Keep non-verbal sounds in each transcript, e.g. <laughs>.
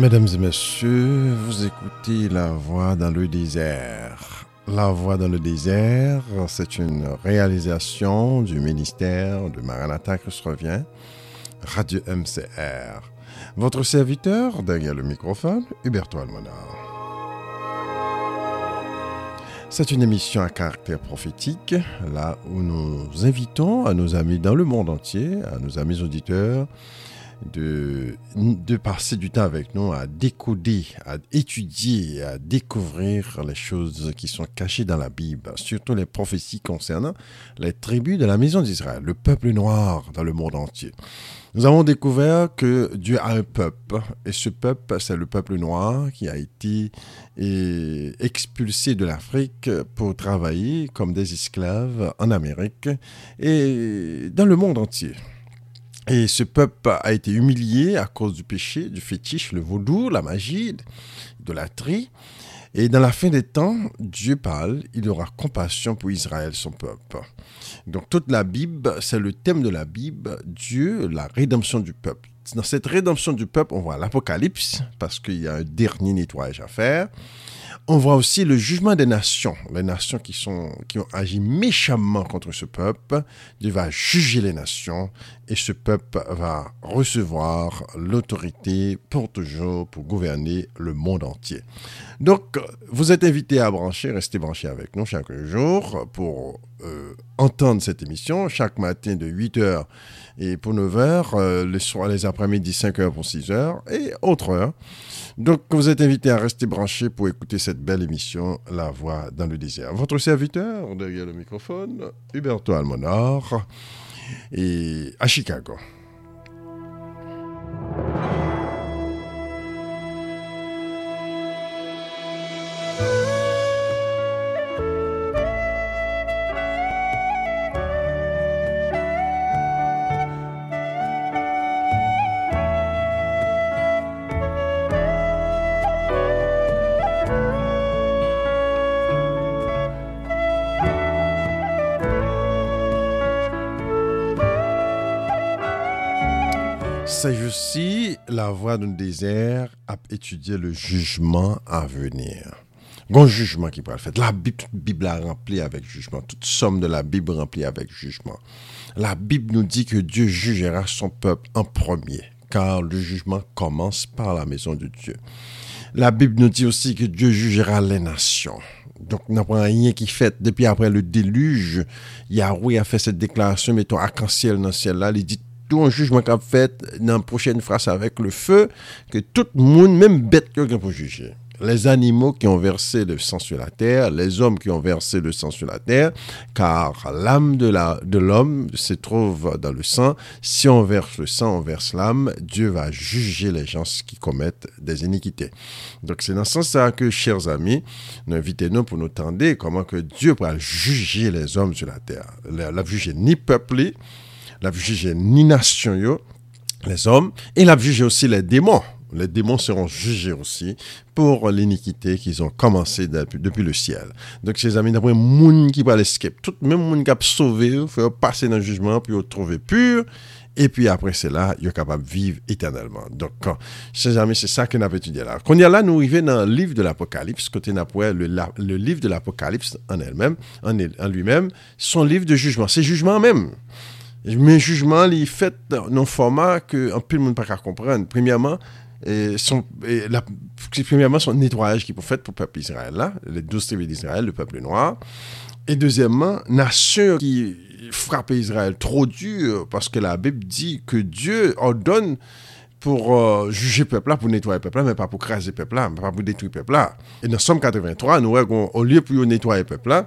Mesdames et messieurs, vous écoutez La Voix dans le désert. La Voix dans le désert, c'est une réalisation du ministère de Maranatha Christ revient, Radio MCR. Votre serviteur, derrière le microphone, Huberto Almonar. C'est une émission à caractère prophétique, là où nous invitons à nos amis dans le monde entier, à nos amis auditeurs, de, passer du temps avec nous à décoder, à étudier, à découvrir les choses qui sont cachées dans la Bible, surtout les prophéties concernant les tribus de la maison d'Israël, le peuple noir dans le monde entier. Nous avons découvert que Dieu a un peuple, et ce peuple, c'est le peuple noir qui a été expulsé de l'Afrique pour travailler comme des esclaves en Amérique et dans le monde entier. Et ce peuple a été humilié à cause du péché, du fétiche, le vaudou, la magie, de la. Et dans la fin des temps, Dieu parle, il aura compassion pour Israël, son peuple. Donc toute la Bible, c'est le thème de la Bible, Dieu, la rédemption du peuple. Dans cette rédemption du peuple, on voit l'Apocalypse, parce qu'il y a un dernier nettoyage à faire on voit aussi le jugement des nations, les nations qui, ont agi méchamment contre ce peuple. Dieu va juger les nations et ce peuple va recevoir l'autorité pour toujours pour gouverner le monde entier. Donc, vous êtes invités à brancher, restez branchés avec nous chaque jour pour euh, entendre cette émission chaque matin de 8h et pour 9h, euh, les après-midi 5h pour 6h et autres heures. Donc, vous êtes invités à rester branchés pour écouter cette belle émission, La Voix dans le désert. Votre serviteur, derrière le microphone, Huberto Almonor, et à Chicago. D'un désert à étudier le jugement à venir. Bon jugement qui peut le faire. La Bible, Bible est remplie avec jugement. Toute somme de la Bible remplie avec jugement. La Bible nous dit que Dieu jugera son peuple en premier, car le jugement commence par la maison de Dieu. La Bible nous dit aussi que Dieu jugera les nations. Donc, n'a pas rien qui fait. Depuis après le déluge, Yahweh a fait cette déclaration, mettons, arc-en-ciel dans le ciel là, il dit tout un jugement qu'a fait dans la prochaine phrase avec le feu, que tout le monde, même bête, quelqu'un pour juger. Les animaux qui ont versé le sang sur la terre, les hommes qui ont versé le sang sur la terre, car l'âme de l'homme de se trouve dans le sang. Si on verse le sang, on verse l'âme. Dieu va juger les gens qui commettent des iniquités. Donc c'est dans ce sens-là que, chers amis, nous invitons-nous pour nous tendre comment que Dieu va juger les hommes sur la terre. La, la juger ni peuplé, la juger ni nation, les hommes, et la juger aussi les démons. Les démons seront jugés aussi pour l'iniquité qu'ils ont commencé depuis, le ciel. Donc, ces amis, d'après monde qui va l'escape, tout même monde qui a sauvé, faut passer dans le jugement, puis trouver pur, et puis après cela, il est capable de vivre éternellement. Donc, chers amis, c'est ça nous avons étudié là. Quand il y a là, nous arrivons dans le livre de l'Apocalypse, côté le, le livre de l'Apocalypse en elle-même, en lui-même, son livre de jugement. C'est jugement même. Mais jugement, il fait dans un format que un peu le monde pas comprendre. Premièrement, et son, et la, premièrement, son nettoyage qui est fait pour le peuple Israël, là, les douze tribus d'Israël, le peuple noir. Et deuxièmement, nation qui frappe Israël trop dur, parce que la Bible dit que Dieu ordonne pour euh, juger le peuple là, pour nettoyer le peuple là, mais pas pour craser le peuple là, pas pour détruire le peuple là. Et dans Somme 83, nous avons, au lieu pour nettoyer le peuple là,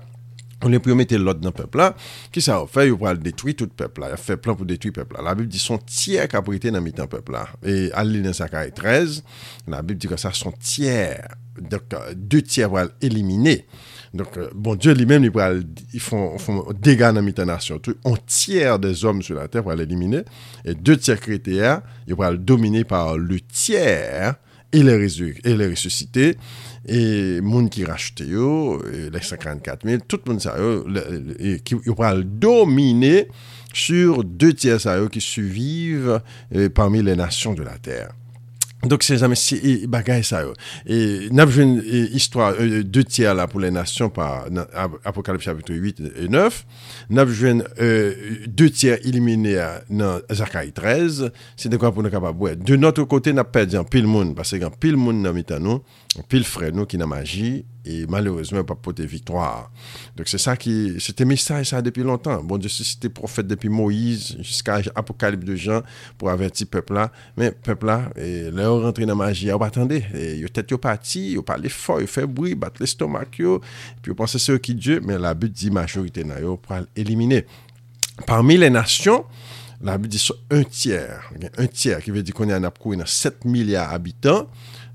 On est pour mettre l'ordre dans le peuple là. Qui ça a fait? Il va détruire tout le peuple là. Il a fait plan pour détruire le peuple là. La Bible dit son tiers qu'a prêté dans le peuple là. Et allez dans Zacharie 13, la Bible dit que ça son tiers. Donc, euh, deux tiers vont éliminer. Donc, euh, bon Dieu lui-même, ils font, font dégâts dans la nation. Un tiers des hommes sur la terre va l'éliminer. Et deux tiers chrétiens, ils vont le dominer par le tiers et les, et les ressusciter. E moun ki rachete yo, e lèk 54 000, tout moun sa yo, e, yo pral domine sur 2 tiers sa yo ki suvive parmi les nations de la terre. Dok se zame si bagay sa yo. E napjwen histwa, de tia la pou le nasyon pa apokalip chapitre 8 et 9, napjwen euh, de tia ilimine nan Zakari 13, se dekwa pou nou kapabwe. De notre kote nap pedi an pil moun, pase gen pil moun nan mitan nou, pil fre nou ki nan magi, et malheureusement pas pour victoire. Donc c'est ça qui c'était message ça depuis longtemps. Bon Dieu c'était prophète depuis Moïse jusqu'à Apocalypse de Jean pour avertir peuple là, mais peuple là et leur rentrer dans la magie, on attendez, et peut-être yo parti, yo parler fort, yo fait bruit, battre l'estomac yo, puis on pense c'est qui Dieu, mais la but dit majorité na yo pour éliminer. Parmi les nations, la but dit un tiers, un tiers qui veut dire qu'on est en 7 milliards d'habitants.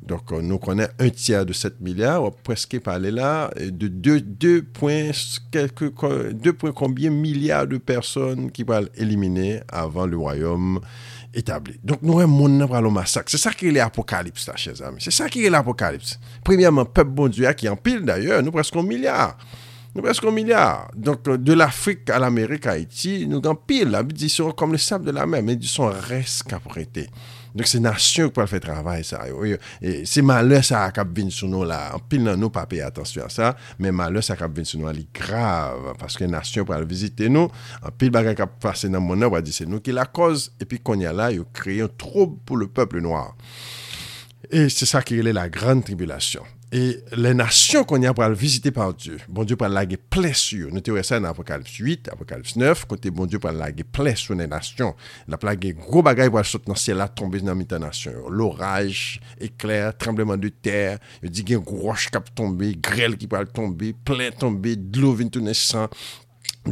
Donc, euh, nous connaissons un tiers de 7 milliards, on presque parlé là, de 2, 2 points, quelques, 2 points combien milliards de personnes qui vont éliminer avant le royaume établi. Donc, nous avons un monde le massacre. C'est ça qui est l'apocalypse, là, chers amis. C'est ça qui est l'apocalypse. Premièrement, peuple bon Dieu qui empile d'ailleurs, nous presque un milliard. Nous presque un milliard. Donc, euh, de l'Afrique à l'Amérique, à Haïti, nous empile. Ils sont comme le sable de la mer, mais ils sont restes qu'apprêtés. Dok se nasyon pou al fè travay sa yo. E, se malè sa akap vin sou nou la, an pil nan nou pa peye atensyon a sa, men malè sa akap vin sou nou la li grav, paske nasyon pou al vizite nou, an pil bagay kap fase nan moun nan wadise nou ki la koz, epi konya la yo kreye un troub pou le peple noir. E se sa ki rele la gran tribulasyon. Et les nations qu'on y a pour visiter par Dieu, bon Dieu pour laguer plein sur. Nous avons ça dans Apocalypse 8, Apocalypse 9, côté bon Dieu pour laguer plein sur les nations. La plague gros bagaille pour sauter dans le ciel, tomber dans les nations. L'orage, éclair, tremblement de terre, il dit qu'il y a une roche qui tombe, grêle qui va tomber, plein tomber, de l'eau vient tourner sang,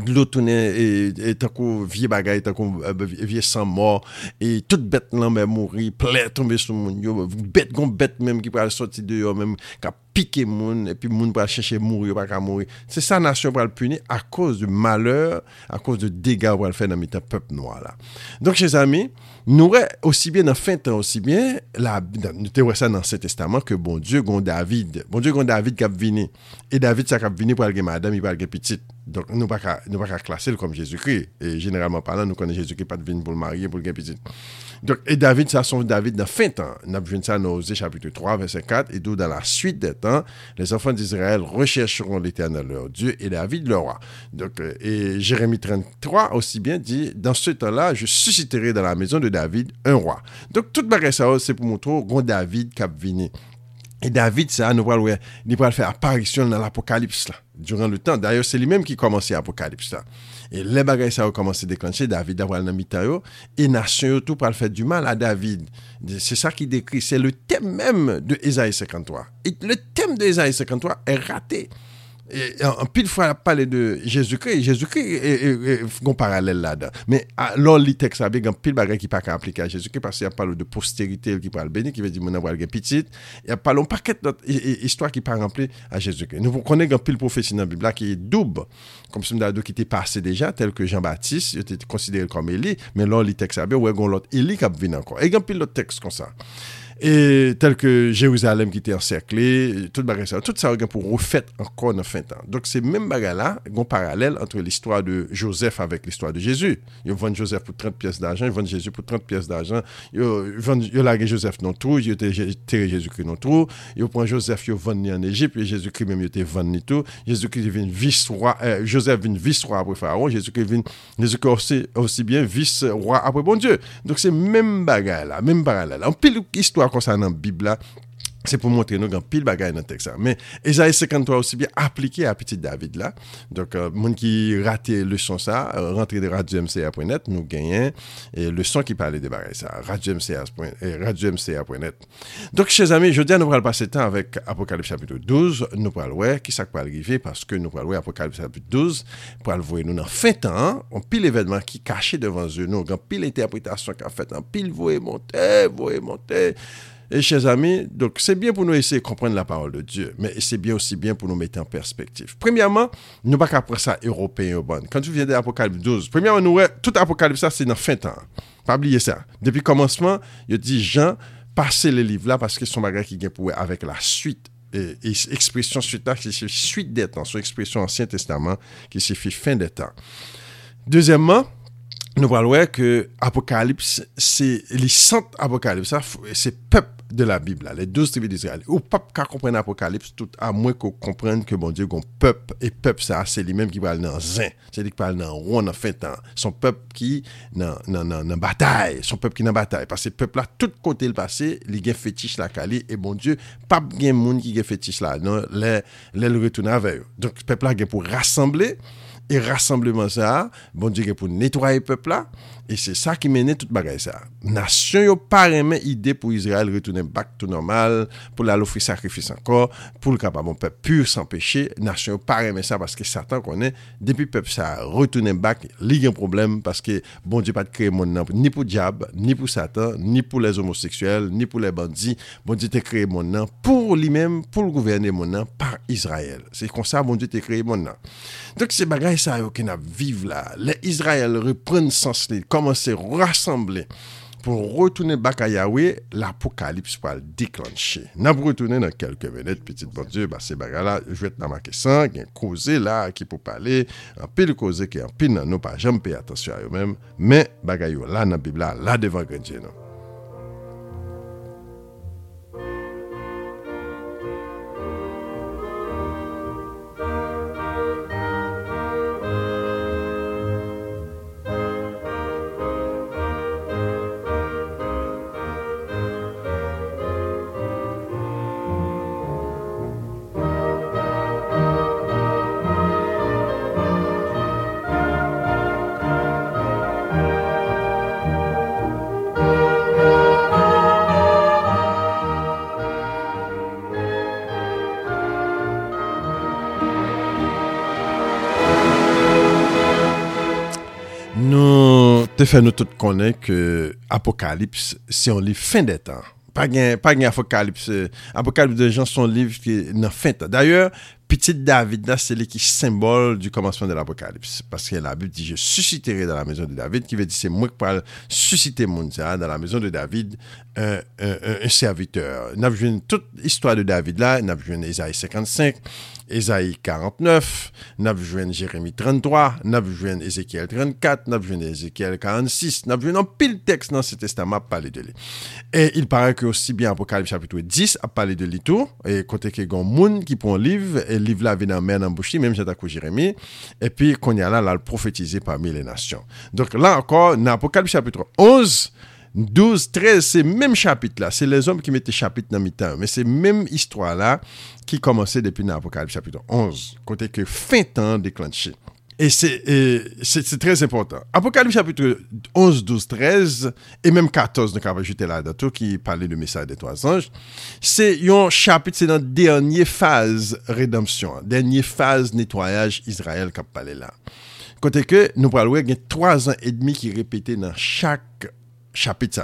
Loutounen etakou vie bagay, etakou vie san mor E tout bet nan mè mouri, ple tombe sou moun yo Bet gon bet mèm ki pral soti de yo mèm Ka pike moun, epi moun pral chèche mouri yo pa ka mouri Se sa nasyon pral puni a kouz de maleur, a kouz de dega pral fè nan mitan pep noa la Donk chèz ami, nou wè osi bien nan fin tan osi bien Nou te wè sa nan se testaman ke bon dieu gon David Bon dieu gon David kap vini E David sa kap vini pral gen madame, pral gen pitit donc nous pas nous pas classer comme Jésus-Christ et généralement parlant nous connaissons Jésus-Christ pas de pour le marier pour le petite donc, et David, ça son David dans fin temps. Nous avons ça dans chapitre 3, verset 4, et d'où dans la suite des temps, les enfants d'Israël rechercheront l'éternel leur Dieu et David leur roi. Donc, euh, et Jérémie 33 aussi bien dit, dans ce temps-là, je susciterai dans la maison de David un roi. Donc, toute bagage ça, c'est pour montrer grand David qui a. Et David, ça, nous pral wè, li pral fè aparisyon nan l'apokalips la, duran le tan. D'ailleurs, c'est li mèm ki komanse apokalips la. Et le bagay sa wè komanse deklanche, David avral nan mitayo, et nasyon yo tou pral fè du mal a David. C'est ça ki dekri, c'est le thème mèm de Esaïe 53. Et le thème de Esaïe 53 est raté. an pil fwa pale de Jezoukri, Jezoukri kon paralel la dan. Men lor li tek sa be gen pil bagay ki pa ka aplike a Jezoukri, parce ya palo de posterite ki pral beni, ki ve di moun avwal gen pitit, ya palo an paket not histwa ki pa rempli a Jezoukri. Nou konen gen pil profesi nan Bibla ki doub, kom si mdado ki te pase deja, tel ke Jean-Baptiste, yo te konsidere kom Eli, men lor li tek sa be, wè gon lot Eli kap vin ankon. E gen pil lot teks kon sa. Et tel que Jérusalem qui était encerclé, tout ça, tout ça pour refaire encore dans fin temps. Donc c'est même bagarre là, un parallèle entre l'histoire de Joseph avec l'histoire de Jésus. Ils vendent Joseph pour 30 pièces d'argent, ils vendent Jésus pour 30 pièces d'argent. Ils vendent ils Joseph dans tout, ils ont Jésus-Christ dans tout. Ils prennent Joseph, ils vendent en Égypte, et Jésus-Christ même était vendu tout. Jésus-Christ vient vice-roi, euh, Joseph vient vice-roi après Pharaon, Jésus-Christ vient Jésus-Christ aussi, aussi bien vice-roi après bon Dieu. Donc c'est même bagarre là, même parallèle. En pile histoire kon sa nan bib la c'est pour montrer nous grand pile bagaille dans le texte mais Esaïe 53 aussi bien appliqué à petit David là. Donc euh, monde qui raté le son ça euh, rentrer de radio MCA.net, nous gagnons et le son qui parlait des bagailles ça radio-mca.net. Euh, donc chers amis je dis nous allons passer temps avec Apocalypse chapitre 12 nous allons voir qui ça peut arriver parce que nous allons voir Apocalypse chapitre 12 pour aller voir nous dans fin temps on pile événement qui caché devant nous grand pile interprétation qu'a fait en pile voyer monter voyer monter. Et chers amis, donc c'est bien pour nous essayer de comprendre la parole de Dieu, mais c'est bien aussi bien pour nous mettre en perspective. Premièrement, nous pas qu'après ça européen bon. Quand tu viens de l'Apocalypse 12, premièrement, nous, tout Apocalypse, ça, c'est dans fin temps. Pas oublier ça. Depuis le commencement, il dit Jean, passez les livres là parce que son bagage qui vient pour avec la suite et, expression suite là, qui suite des temps, son expression Ancien Testament qui signifie fin des temps. Deuxièmement, nous voyons que Apocalypse, c'est les centres Apocalypse, c'est peuple de la Bib la, les 12 tribus d'Israël. Ou pap ka kompren apokalips, tout a mwen ko kompren ke bon Diyo gon pep, e pep sa, se li menm ki pral nan zin, se li ki pral nan ron nan fentan, son pep ki nan, nan, nan, nan batay, son pep ki nan batay, pase pep la, tout kote l pase, li gen fetish la kali, e bon Diyo, pap gen moun ki gen fetish la, nan, le, le l retouna veyo. Donk pep la gen pou rassemble, E rassembleman sa, bon diye gen pou netwaye pepla, e se sa ki mene tout bagay sa. Nasyon yo paremen ide pou Israel retounen bak tout normal, pou la lofri sakrifis ankor, pou l kapabon pep pur san peche, nasyon yo paremen sa, paske satan konen, depi pep sa retounen bak, li gen problem, paske bon diye pat kreye moun nan, ni pou diab, ni pou satan, ni pou les homoseksuel, ni pou les bandi, bon diye te kreye moun nan, pou li men, pou l gouverne moun nan, par Israel. Se kon sa, bon diye te kreye moun nan. Dok se bagay bagay sa yo ki nap vive la, le Israel repren sens li, komanse rassemble pou rotounen baka Yahweh, l'apokalips pou al deklanche. Nap rotounen nan kelke menet, petit bon dieu, ba se baga la, jwet nan make san, gen koze la ki pou pale, an pil koze ki an pil nan nou pa jam pe atasyon a yo men, men baga yo la nan bibla, la devan genje nan. Fait nous tous connaître que Apocalypse, c'est un livre fin des temps. Pas gain, pas Apocalypse. Apocalypse de gens, son livre qui est dans fin temps. D'ailleurs, petit David, là, c'est qui symbole du commencement de l'Apocalypse. Parce que la Bible dit, je susciterai dans la maison de David, qui veut dire, c'est moi qui parle susciter mon dans la maison de David, un serviteur. Nous avons toute l'histoire de David là, nous avons Isaïe 55, Esaïe 49, nous avons Jérémie 33, nous avons Ézéchiel 34, nous avons Ézéchiel 46, nous avons un pile texte dans ce testament à parler de lui. Et il paraît que aussi bien Apocalypse chapitre 10 a parlé de lui tout, et côté que a monde qui prend livre, et livre là vient dans main en bouche, même j'ai Jérémie, et puis qu'on y a là, là, le prophétisé parmi les nations. Donc là encore, dans Apocalypse chapitre 11, 12, 13, c'est même chapitre là. C'est les hommes qui mettaient chapitre dans mi-temps. Mais c'est même histoire là qui commençait depuis l'Apocalypse chapitre 11. Côté que fin temps déclenché. Et c'est très important. Apocalypse chapitre 11, 12, 13 et même 14, donc avant j'étais là tout qui parlait du message des trois anges, c'est un chapitre, c'est dans la dernière phase rédemption, dernière phase nettoyage Israël qui a parlé là. Côté que, nous parlons, il y a trois ans et demi qui répétaient dans chaque chapitre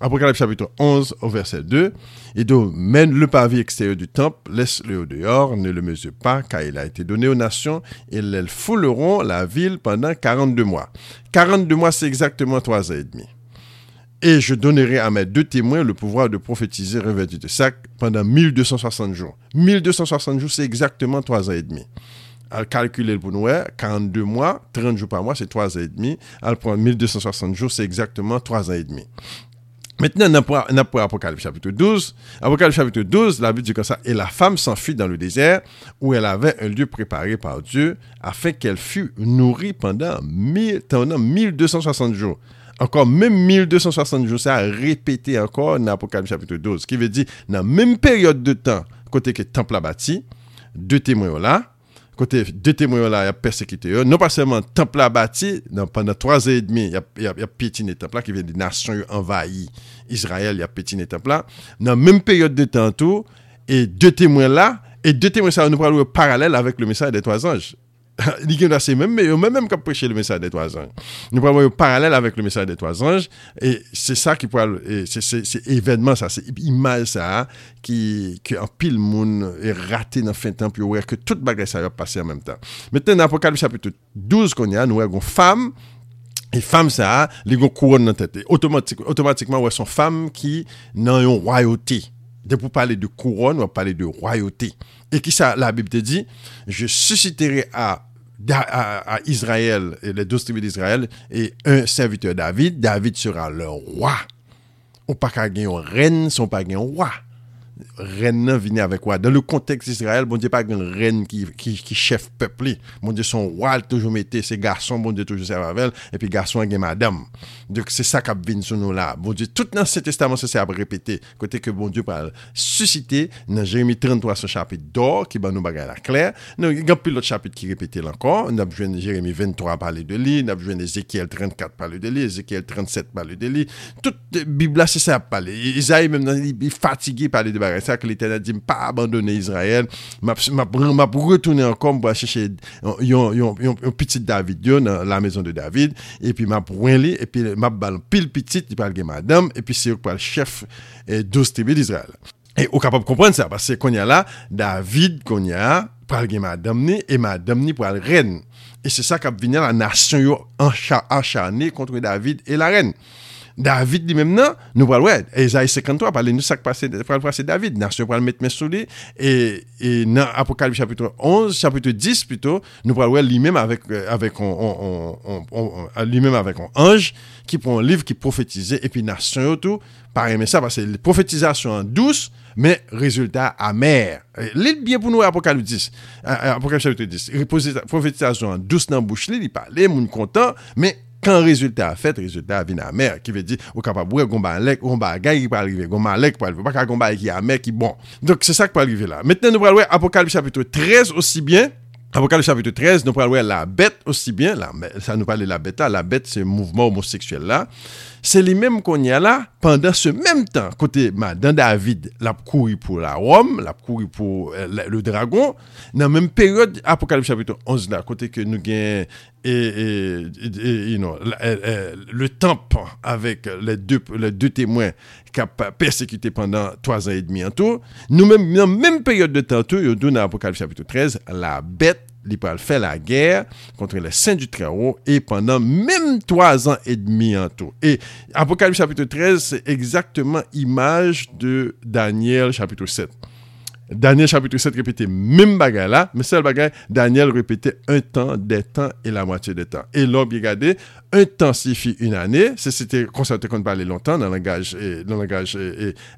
Apocalypse chapitre 11 au verset 2. Et donc, mène le pavé extérieur du temple, laisse-le au dehors, ne le mesure pas, car il a été donné aux nations, et elles fouleront la ville pendant 42 mois. 42 mois, c'est exactement 3 ans et demi. Et je donnerai à mes deux témoins le pouvoir de prophétiser revêtu de sac pendant 1260 jours. 1260 jours, c'est exactement 3 ans et demi. Elle calcule pour nous, 42 mois, 30 jours par mois, c'est 3 ans et demi. Elle prend 1260 jours, c'est exactement 3 ans et demi. Maintenant, on a pour Apocalypse chapitre 12. Apocalypse chapitre 12, la Bible dit comme ça. Et la femme s'enfuit dans le désert où elle avait un lieu préparé par Dieu afin qu'elle fût nourrie pendant, 1260 jours. Encore même 1260 jours, ça a répété encore dans Apocalypse chapitre 12. Ce qui veut dire, dans la même période de temps, côté que le temple a bâti, deux témoins là, Kote, de temoyon la, yap persekite euh, yo. Non pasèman, temple a bati, nan pandan 3 et demi, yap petine temple la, ki ven de nasyon yo envayi. Israel, yap petine temple la. Nan menm peryode de tentou, e de temoyon la, e de temoyon sa, nou pral wè paralèl avèk le mesaj de 3 anj. <laughs> li gen da se men, men yo men men kap preche le mesaj de toaz anj. Nou pa mwen yo paralel avèk le mesaj de toaz anj, e se sa ki pou al, se evenman sa, se imaj sa, ki an pil moun e rate nan fin tan, pi yo wè ke tout bagay sa yo pase an menm tan. Meten nan apokalip chapitou 12 kon ya, nou wè goun fam, E fam sa, li gon kouron nan tete. Otomatikman, wè son fam ki nan yon royoti. De pour parler de couronne, on va parler de royauté. Et qui ça, la Bible te dit, je susciterai à à, Israël, les douze tribus d'Israël, et un serviteur David. David sera le roi. ou pas gagner une reine, son pas gagner un roi ren nan vini avèk wad. Dan le konteks Israel, bon diye pa gen ren ki, ki, ki chef pepli. Bon diye son wad toujou mette, se garson bon diye toujou se avavel, epi garson gen madame. Dek se sa kap vin sou nou la. Bon diye, tout nan se testaman se se ap repete. Kote ke bon diye pal susite nan Jeremie 33 se chapit d'or, ki ban nou bagay la kler. Nou, gen pi lot chapit ki repete lankon. Nap jwen Jeremie 23 pale de li, nap jwen Ezekiel 34 pale de li, Ezekiel 37 pale de li. Tout Bibla se se ap pale. Isaïe, mèm nan li, bi fatige pale de bagay. sa ke l'Eternel di, mpa abandone Israel, mpa pou retoune ankom pou a cheche yon pitit David yo nan la mezon de David, epi mpa pou wen li, epi mpa bal pil pitit, di pal gen madame, epi se yo pal chef dos tribe d'Israel. E ou kapap kompren sa, parce konya la, David konya pral gen madame ni, e madame ni pral ren. E se sa kap vinen la nasyon yo ancha, ancha ne kontre David e la ren. David dit maintenant, nous parlons, ouais, Esaïe 53, parlez nous ça passe, c'est David, nation pour le mettre mes souliers, et, et dans Apocalypse chapitre 11, chapitre 10 plutôt, nous parlons lui-même avec, euh, avec, on, lui-même avec un ange, qui prend un livre qui prophétisait, et puis nation par aimer ça, parce que les prophétisations douces, mais résultat amer. L'île bien pour nous, Apocalypse 10, euh, euh, Apocalypse chapitre 10, prophétisation douce dans la bouche, il parlait, mon content, mais quand résultat a fait, résultat vient à mer, qui veut dire, ou capable de gon balek, gon bagay qui peut arriver, gon malek peut arriver, pas qu'un bagay qui a mer qui bon. Donc, c'est ça qui peut arriver là. Maintenant, nous allons voir Apocalypse chapitre 13 aussi bien. Apocalypse chapitre 13, nous allons voir la bête aussi bien. La, ça nous parle de la là. La bête, c'est le mouvement homosexuel Se li menm konye la, pandan se menm tan, kote madan David lap kouri pou la Rome, lap kouri pou eh, la, le dragon, nan menm peryode apokalip chapiton 11 la, kote ke nou gen e, e, e, you know, e, e, le temp avèk le dè témoin kap persekite pandan 3 an et demi an tou, nou menm nan menm peryode de tan tou, yo dou nan apokalip chapiton 13, la bèt il peut faire la guerre contre les saints du Très-Haut et pendant même trois ans et demi en tout. Et Apocalypse chapitre 13, c'est exactement image de Daniel chapitre 7. Daniel chapitre 7 répétait même bagarre là, mais seul bagarre, Daniel répétait un temps, des temps et la moitié des temps. Et là, regardez, un temps signifie une année, c'était constaté qu'on parlait longtemps dans le langage, dans le langage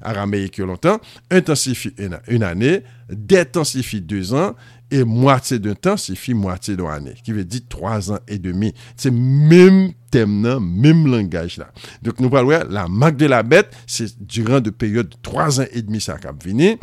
araméique longtemps. Un temps signifie une, une année, des temps signifie deux ans, et moitié d'un temps signifie moitié d'une année, qui veut dire trois ans et demi. C'est même thème, même langage là. Donc nous parlons, la marque de la bête, c'est durant de période de trois ans et demi, ça a venir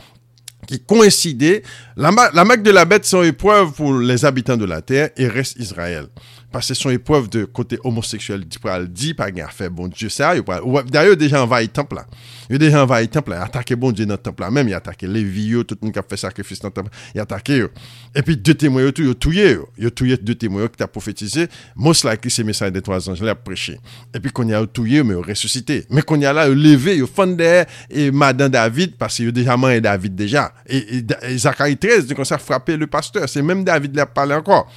qui coïncidait. La, la marque de la bête sont épreuve pour les habitants de la terre et reste Israël Pase son epwav de kote homoseksuel di pral di, pa gen a fe bon diyo sa, yo pral, ou ap, da yo deja anvaye temp la. Yo deja anvaye temp la, atake bon diyo nan temp la, menm yo atake levi yo, tout moun kap fe sakrifis nan temp la, yo atake yo. E pi de temoy yo tou, yo touye yo, yo touye de temoy yo ki ta profetize, mos la ki se mesaj de toaz anj la ap preche. E pi konya yo touye yo, men yo resusite. Men konya la yo leve, yo fande, e madan David, pase yo deja man e David deja. E, e, e Zakari 13, di kon sa frape le pasteur, se menm David la pale ankon.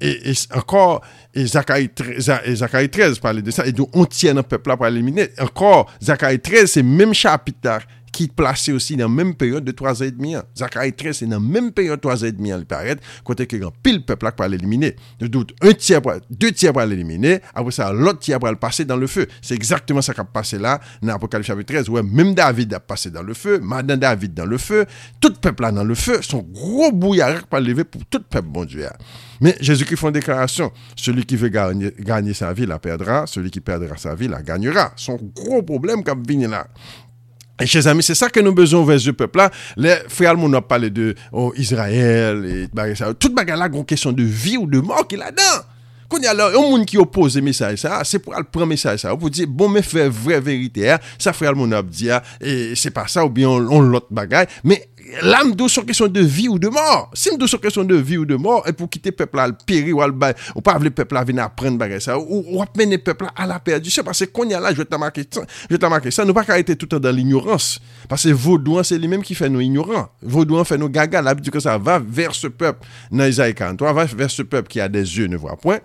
Et, et, encore, et Zacharie, 13 parlait de ça, et donc on tient un peuple là pour éliminer. Encore, Zacharie 13, c'est même chapitre qui est placé aussi dans la même période de 3 ans et demi. Zacharie 13, c'est dans la même période de 3 ans et demi, il paraît, côté que pile peuple là pour l'éliminer. De doute, un tiers, deux tiers pour l'éliminer, après ça, l'autre tiers pour le passer dans le feu. C'est exactement ça qui a passé là, dans l'Apocalypse chapitre 13, où même David a passé dans le feu, Madame David dans le feu, tout peuple là dans le feu, son gros bouillard pour lever pour tout peuple, bon Dieu. Mais Jésus-Christ fait une déclaration. Celui qui veut gagner, sa vie la perdra. Celui qui perdra sa vie la gagnera. Son gros problème comme vient là. Et chers amis, c'est ça que nous besoin vers ce peuple-là. Les frères, on a parlé de oh, Israël, et tout bagarre là, une question de vie ou de mort qu'il a dedans. Quand il y a un monde qui oppose le message ça, c'est pour le prendre message ça, pour dire, bon, mais faire vraie vérité, ça frère, mon a dit, et c'est pas ça, ou bien on, l'autre bagaille, mais l'âme d'où sur question de vie ou de mort. Si m'dou sur question de vie ou de mort, et pour quitter le peuple à le périr ou à le ou pas le peuple à venir apprendre bagarre ça, ou, ou mener le peuple à la perte. C'est parce que qu'on y a là, je t'ai marqué ça, je t'ai marqué ça, nous pas arrêter tout le temps dans l'ignorance. Parce que Vaudouin, c'est lui-même qui fait nous ignorants. Vaudouin fait nous gaga, l'habitude que ça va vers ce peuple, dans Isaïe 43, va vers ce peuple qui a des yeux, ne voit point,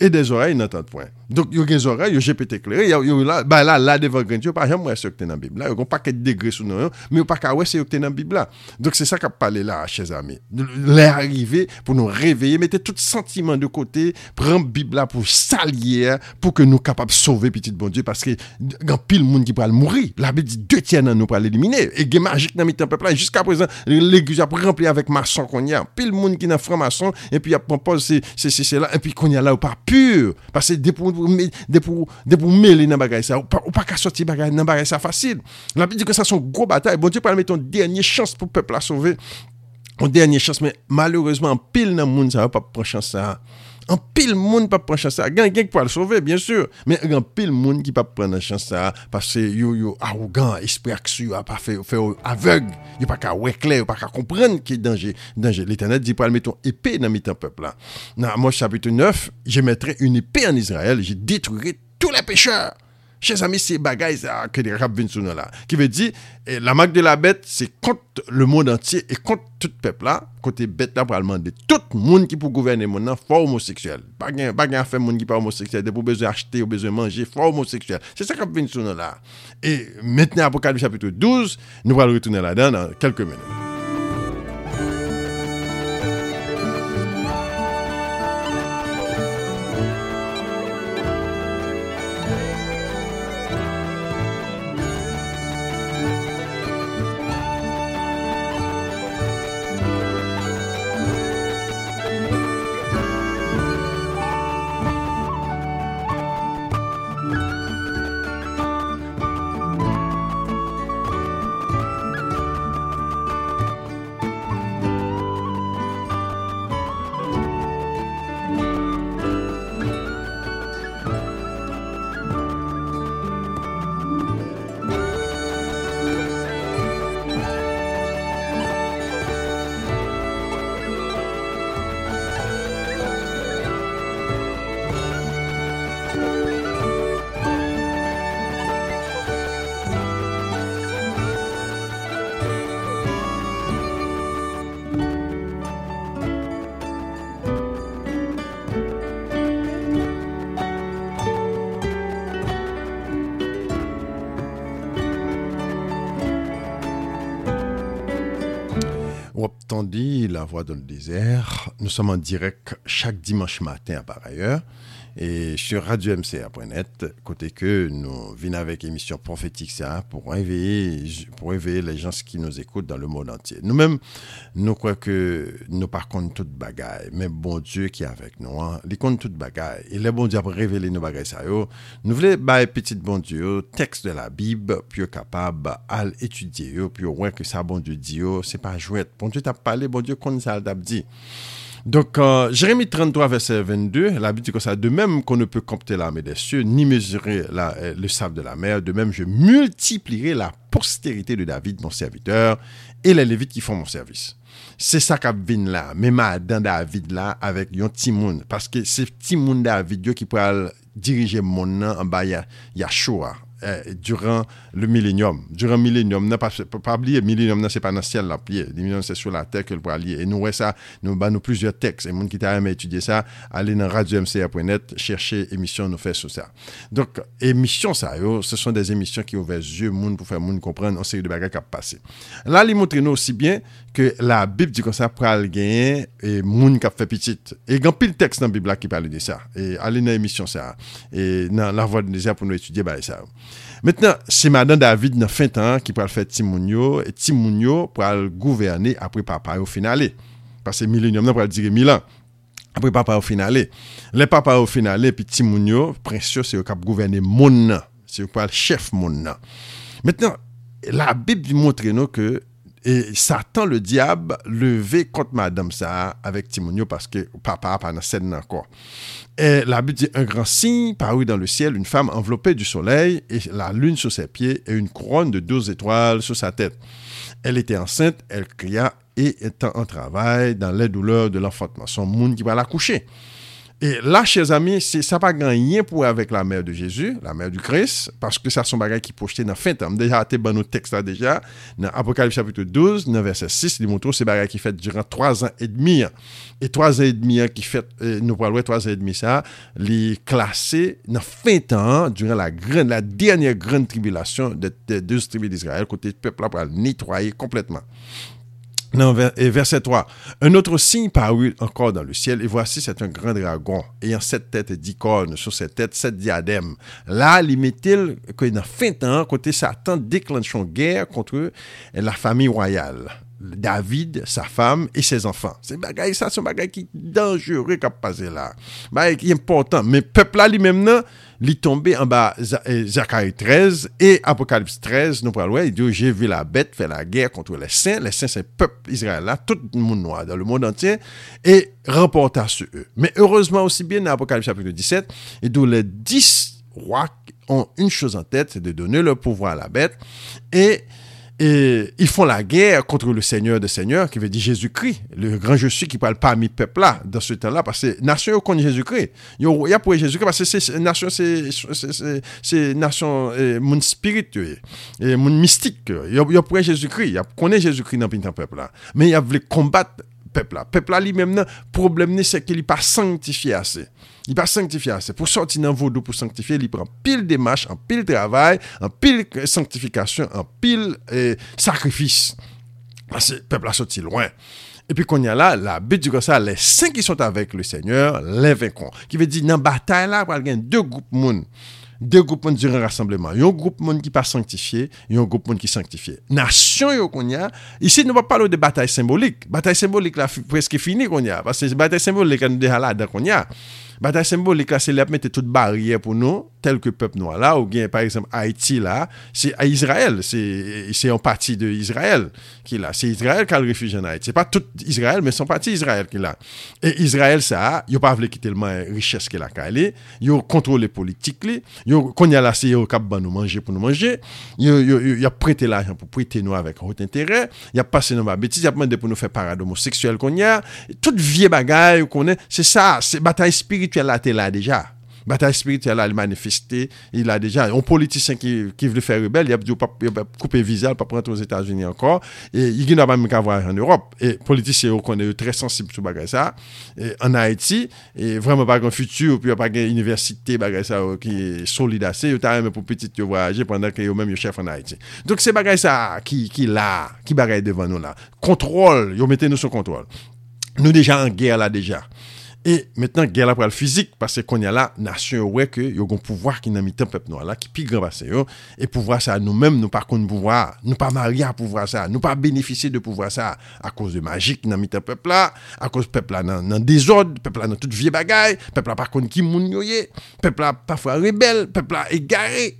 et des oreilles, n'entend point. Donc, il y a des oreilles, il y a GPT éclairé, il y a là, bah là, là, devant Grindio, par exemple, moi, c'est que t'es dans la Bible là, il y a un paquet de degrés sous nous, mais pas qu'à ouais, c'est que t'es dans la Bible là. Donc c'est ça qu'a parlé là, chers amis. L'air arrivé pour nous réveiller, mettez tout sentiment de côté, prends Bible là pour s'allier, pour que nous capables de sauver petit bon Dieu, parce que grand pile monde qui pourra le mourir. La Bible dit deux tiers nous pourra l'éliminer. Et gué magique dans le peuple jusqu'à présent, l'église a rempli avec maçon qu'on y a. Pile monde qui n'a franc-maçon, et puis il propose c'est, c'est, c'est, là, et puis qu'on y a là ou pas pur. Parce que des pour, des pour, des pour mêler dans bagaille ça, ou pas, ou pas qu'à sortir bagaille dans bagaille ça facile. La Bible dit que ça sont gros bataille. Bon Dieu pourra mettre une dernière chance pour peuple à sauver. Une dernière chance, mais malheureusement, pile dans le monde, ça va pas prendre chance ça. En pile monde pas prendre chance ça. Gagne qui peut le sauver bien sûr, mais en pile monde qui pas prendre chance ça parce que yo yo arrogant, esprit action a pas fait fait aveugle, il pas qu'à clair, pas qu'à comprendre qu'il danger danger. L'Éternel dit pour mettre une épée dans le peuple là. Dans moi chapitre 9, je mettrai une épée en Israël, je détruirai tous les pécheurs. Chers amis, c'est bagaille que les rap viennent sous nous là. Qui veut dire, eh, la marque de la bête, c'est contre le monde entier et contre tout peuple là. Côté bête là, pour demander tout le monde qui pour gouverner mon nom, fort homosexuel. Pas à faire monde qui pas homosexuel. Des pour besoin acheter ou besoin manger, fort homosexuel. C'est ça qui vient sous nous là. Et maintenant, Apocalypse chapitre 12, nous allons retourner là-dedans dans quelques minutes. La Voix dans le désert. Nous sommes en direct chaque dimanche matin par ailleurs et sur radio-mca.net, côté que nous venons avec émission prophétique ça pour réveiller, pour réveiller les gens qui nous écoutent dans le monde entier. Nous-mêmes, nous croyons que nous par contre toute bagaille, mais bon Dieu qui est avec nous, hein, il compte toute bagaille. Il est bon Dieu pour révéler nos bagailles ça Nous voulons bah petit bon Dieu, texte de la Bible, puis capable à étudier, puis voir que ça bon Dieu dit, c'est pas jouet. Bon Dieu t'a parlé, bon Dieu qu'on ça t'a dit. Donc, euh, Jérémie 33, verset 22, la Bible dit que ça, de même qu'on ne peut compter l'armée des cieux, ni mesurer la, euh, le sable de la mer, de même je multiplierai la postérité de David, mon serviteur, et les Lévites qui font mon service. C'est ça qu'a venu là, même dans David là, avec yon Timoun, parce que c'est Timoun David qui peut diriger mon nom en bas Yahshua, eh, duran le millenium. Duran millenium nan, pa, pa bliye, millenium nan se pa nan siel la pliye, millenium se sou la tek el pra liye. E nou wè sa, nou ba nou plusieurs tekst, e moun ki ta ame etudye sa, ale nan radio-mca.net, chershe emisyon nou fè sou sa. Donk, emisyon sa yo, se son des emisyon ki ouve zye moun pou fè moun kompren, an seri de bagay kap pase. La li montre nou si bien ke la bib di kon sa pral genyen e moun kap fe pitit. E gan pil tekst nan bib la ki pale de sa. E ale nan emisyon sa. E nan la vwa de Nezia pou nou etudye ba e sa. Mètnen, se madan David nan fin tan ki pral fe timoun yo, e timoun yo pral gouverne apre papa yo finale. Pase milenium nan pral dire milan. Apre papa yo finale. Le papa yo finale pi timoun yo, prensyo se yo kap gouverne moun nan. Se yo pral chef moun nan. Mètnen, la bib di montre nou ke et Satan, le diable, levé contre Madame ça avec Timonio parce que papa pas dans scène encore. Et la Bible dit un grand signe parut dans le ciel, une femme enveloppée du soleil et la lune sur ses pieds et une couronne de douze étoiles sur sa tête. Elle était enceinte, elle cria et étant en travail dans les douleurs de l'enfantement. Son monde qui va la coucher. Et là, chers amis, ça pas gagné pour avec la mère de Jésus, la mère du Christ, parce que ça son bagage qui projeté dans fin temps. Déjà, été dans bon, nos textes là déjà, dans Apocalypse chapitre 12, dans verset 6, il montre c'est bagage qui fait durant 3 ans et demi. Et 3 ans et demi qui fait, euh, nous parlons 3 ans et demi ça, les classé dans fin temps, durant la grande, la dernière grande tribulation de, de, de 12 tribus d'Israël, côté peuple là pour nettoyer complètement. Et verset 3. Un autre signe parut encore dans le ciel, et voici, c'est un grand dragon, ayant sept têtes et dix cornes, sur cette tête, sept diadèmes. Là, il il qu'il a fin temps, côté Satan déclenche une guerre contre la famille royale. David, sa femme et ses enfants. C'est un bagaille qui est dangereux qui a passé là. Bagaille qui est important. Mais peuple là, lui-même, non, il tombé en bas Zacharie 13 et Apocalypse 13, nous parlons, il dit, j'ai vu la bête faire la guerre contre les saints. Les saints, c'est le peuple Israël là, tout le monde noir dans le monde entier, et remporta sur eux. Mais heureusement aussi bien dans Apocalypse chapitre 17, et d'où les dix rois ont une chose en tête, c'est de donner le pouvoir à la bête, et et ils font la guerre contre le Seigneur des Seigneurs, qui veut dire Jésus-Christ, le grand je suis qui parle parmi peuple là, dans ce temps-là, parce que nation connaît Jésus-Christ. Il y a pour Jésus-Christ, parce que c'est nation, c'est nation, euh, monde spirituel, et monde mystique. Il y a pour Jésus-Christ, il connaît Jésus-Christ dans le peuple là. Mais il a voulu combattre peuple là. Peuple là lui-même, le problème c'est qu'il n'est pas sanctifié assez. Li pa sanctifiye ase. Pou sorti nan vodou pou sanctifiye, li pran pil demache, an pil travay, an pil sanctifikasyon, an pil eh, sakrifis. Ase, pepl a sorti loin. E pi kon ya la, la bit di kon sa, le sen ki sot avèk le seigneur, le venkon. Ki ve di nan batay la, pral gen de goup moun. De goup moun diren rassembleman. Yon goup moun ki pa sanctifiye, yon goup moun ki sanctifiye. Nasyon yo kon ya, isi nou pa palo de batay sembolik. Batay sembolik la preske fini kon ya. Pase batay sembolik an de halada kon ya. Bataille symbolique, là, c'est là mettre toute barrière pour nous, tel que peuple noir là, ou bien par exemple Haïti là, c'est à Israël, c'est en partie de Israël qui est là. C'est Israël qui a le refuge en Haïti. C'est pas tout Israël, mais son parti Israël qui est là. Et Israël, ça, ils pas voulu quitter le richesse qu'il a calé, ils ont contrôlé yo ils ont connu la c'est au cap nous manger pour nous manger, ils ont prêté l'argent pour prêter nous avec haut intérêt, ils ont passé nos bêtises, ils ont demandé pour nous faire parade homosexuelle qu'on y a, toute vieille bagaille qu'on est, c'est ça, c'est bataille spirituelle spirituel la te la deja. Bataille spirituelle, elle manifesté, il a déjà. Un politicien qui, qui veut faire rebelle, il a dit oh, couper visa, pas prendre aux États-Unis encore. Et il n'a pas même qu'à voir en Europe. Et politicien, qu'on est très sensible sur bagage ça. en Haïti, et vraiment pas un futur, puis pas une université, bagage ça, qui est solide assez. Il même pour petit voyager pendant que même le chef en Haïti. Donc c'est bagage ça qui, qui là, qui bagage devant nous là. Contrôle, ils mettez nous sous contrôle. Nous déjà en guerre là déjà. E maintenant gen la pral fizik, pase kon ya la nasyon wè ke yo gon pouvoar ki nan mitan pep nou ala, ki pi gran basen yo, e pouvoar sa nou mèm nou pa kon pouvoar, nou pa maria pouvoar sa, nou pa benefise de pouvoar sa, a kouz de magik nan mitan pep la, a kouz pep la nan, nan dezod, pep la nan tout vie bagay, pep la pa kon ki moun yoye, pep la pa fwa rebel, pep la egare,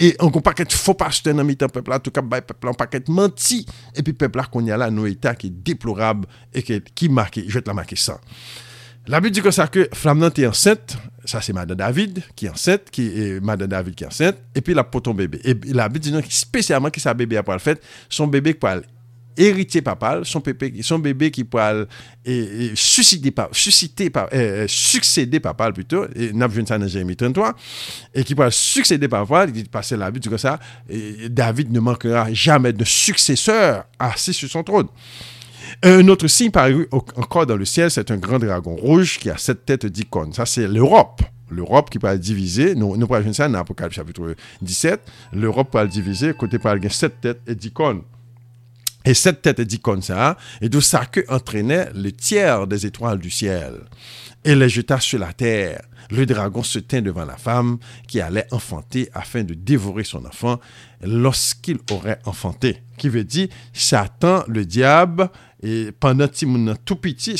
e an kon paket fo paste nan mitan pep la, tou kap bay pep la an paket manti, e pi pep la kon ya la nou eta ki deplorab, e ki, ki marke, jwet la marke san. La Bible dit que ça que Flamnante est enceinte, ça c'est Madame David qui est enceinte, qui est Madame David qui est enceinte, et puis la pour ton bébé. Et la Bible dit spécialement que sa bébé a le fait, son bébé qui héritier papal, son bébé, son bébé qui pourra susciter, susciter, euh, succéder papal plutôt, et n'a vu ça dans Jérémie 33, et qui pourra succéder papal, il dit passer la Bible que ça, et David ne manquera jamais de successeur assis sur son trône. Un autre signe paru encore dans le ciel, c'est un grand dragon rouge qui a sept têtes d'icônes. Ça, c'est l'Europe. L'Europe qui être diviser, nous, nous parlons ça dans l'Apocalypse chapitre 17, l'Europe être diviser, côté par sept têtes d'icônes. Et cette tête d'icône, ça, et d'où ça que entraînait le tiers des étoiles du ciel. Et les jeta sur la terre. Le dragon se tint devant la femme qui allait enfanter afin de dévorer son enfant lorsqu'il aurait enfanté. Qui veut dire, Satan, le diable, E pandan ti moun nan tou piti,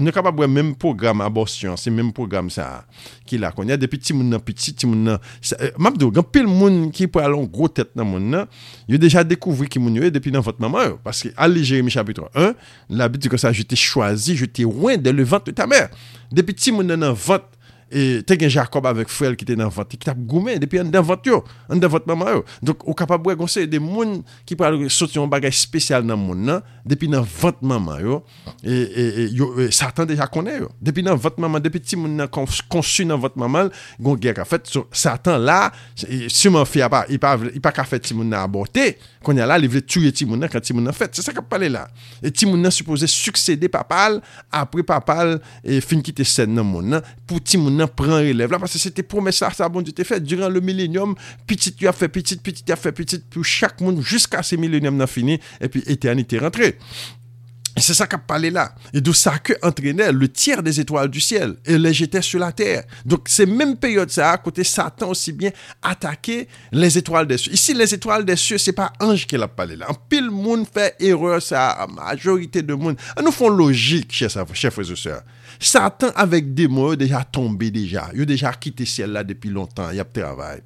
nou kapap wè mèm program aborsyon, se mèm program sa ki la kon. Ya depi ti moun nan piti, ti moun nan... E, Mabdou, gen pil moun ki pou alon gro tèt nan moun nan, yo deja dekouvri ki moun yo e depi nan vant maman yo. Paske alè Jérémy chapitre 1, la bit di kon sa, je te chwazi, je te wèn de le vant de ta mèr. Depi ti moun nan nan vant, et te gen Jacob avec frère qui était dans vente qui t'a goumé depuis en dans vente yo en dans vente maman yo donc au capable conseil des moun qui pral sortir un bagage spécial dans moun nan depuis dans vente maman yo et, et, et yo et Satan déjà connaît yo depuis dans vente maman depuis petit moun nan conçu dans vente maman gon guerre en fait so, Satan là sûrement si fait pas il pas il pas fait ti moun nan aborter qu'on y a là il veut tuer ti moun nan quand ti moun nan fait. C'est ça qu'a parlé là. Et ti moun nan supposé succéder papal après papal et fin quitter scène dans moun nan pour ti moun monde prend relève là parce que c'était promesse ça ça bon Dieu t'a fait durant le millénium petit tu as fait petit petit tu as fait petit pour chaque monde jusqu'à ce millénium n'a fini et puis éternité rentrée c'est ça qu'a parlé là. Et d'où ça que entraînait le tiers des étoiles du ciel et les jetait sur la terre. Donc, c'est même période ça, à côté Satan aussi bien attaqué les étoiles des cieux. Ici, les étoiles des cieux, c'est pas ange qui l'a parlé là. En pile monde fait erreur, ça, majorité de monde. Nous font logique, chers frères et. Satan avèk demon yo deja tombe deja. Yo deja kite siel la depi lontan. Yap travay.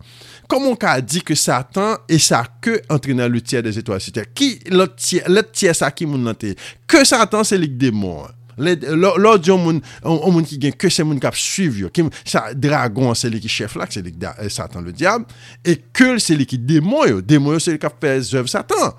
Komon ka di ke Satan e sa ke entre nan le tiè des etoal sitè. Ki lot tiè sa ki moun nan te. Ke Satan se lik demon. Lò di yon moun, moun ki gen ke se moun kap suiv yo. Ki sa dragon se li ki chef lak, se li ki eh, satan le diab. E ke se li ki demon yo. Demon yo se li kap fè zèv satan.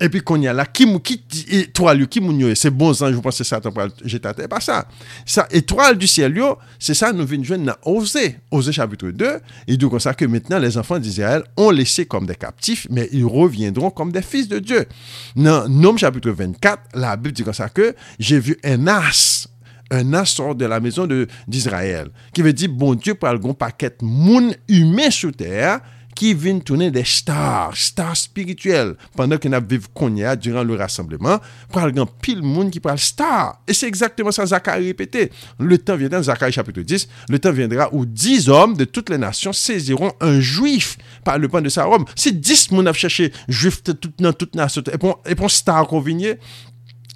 Et puis, qu'on y a là, qui, qui étoile, qui moun c'est bon ange, je pense que c'est ça, j'étais pas ça. Ça, étoile du ciel, c'est ça, nous venons jouer dans Osée, Osée chapitre 2, et donc, comme ça que maintenant, les enfants d'Israël ont laissé comme des captifs, mais ils reviendront comme des fils de Dieu. Dans Nom chapitre 24, la Bible dit comme ça que j'ai vu un as, un as sort de la maison d'Israël, qui veut dire, bon Dieu, pour le paquet moun humain sous terre, ki vin tounen de star, star spirituel, pandan ki nap viv konya duran le rassembleman, pral gan pil moun ki pral star. E se exactement sa Zakari repete. Le tan viendra, Zakari chapitre 10, le tan viendra ou 10 om de tout le nasyon seziront un juif par le pan de sa Rome. Se 10 moun ap chache juif tout nan tout nasyon, epon star konvinye,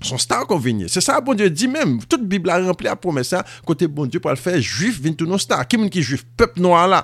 Son star kon vinye. Se sa bon dieu di menm. Tout bib la rempli a promesa. Kote bon dieu pral fè juif vintou non star. Ki moun ki juif? Pep noa la.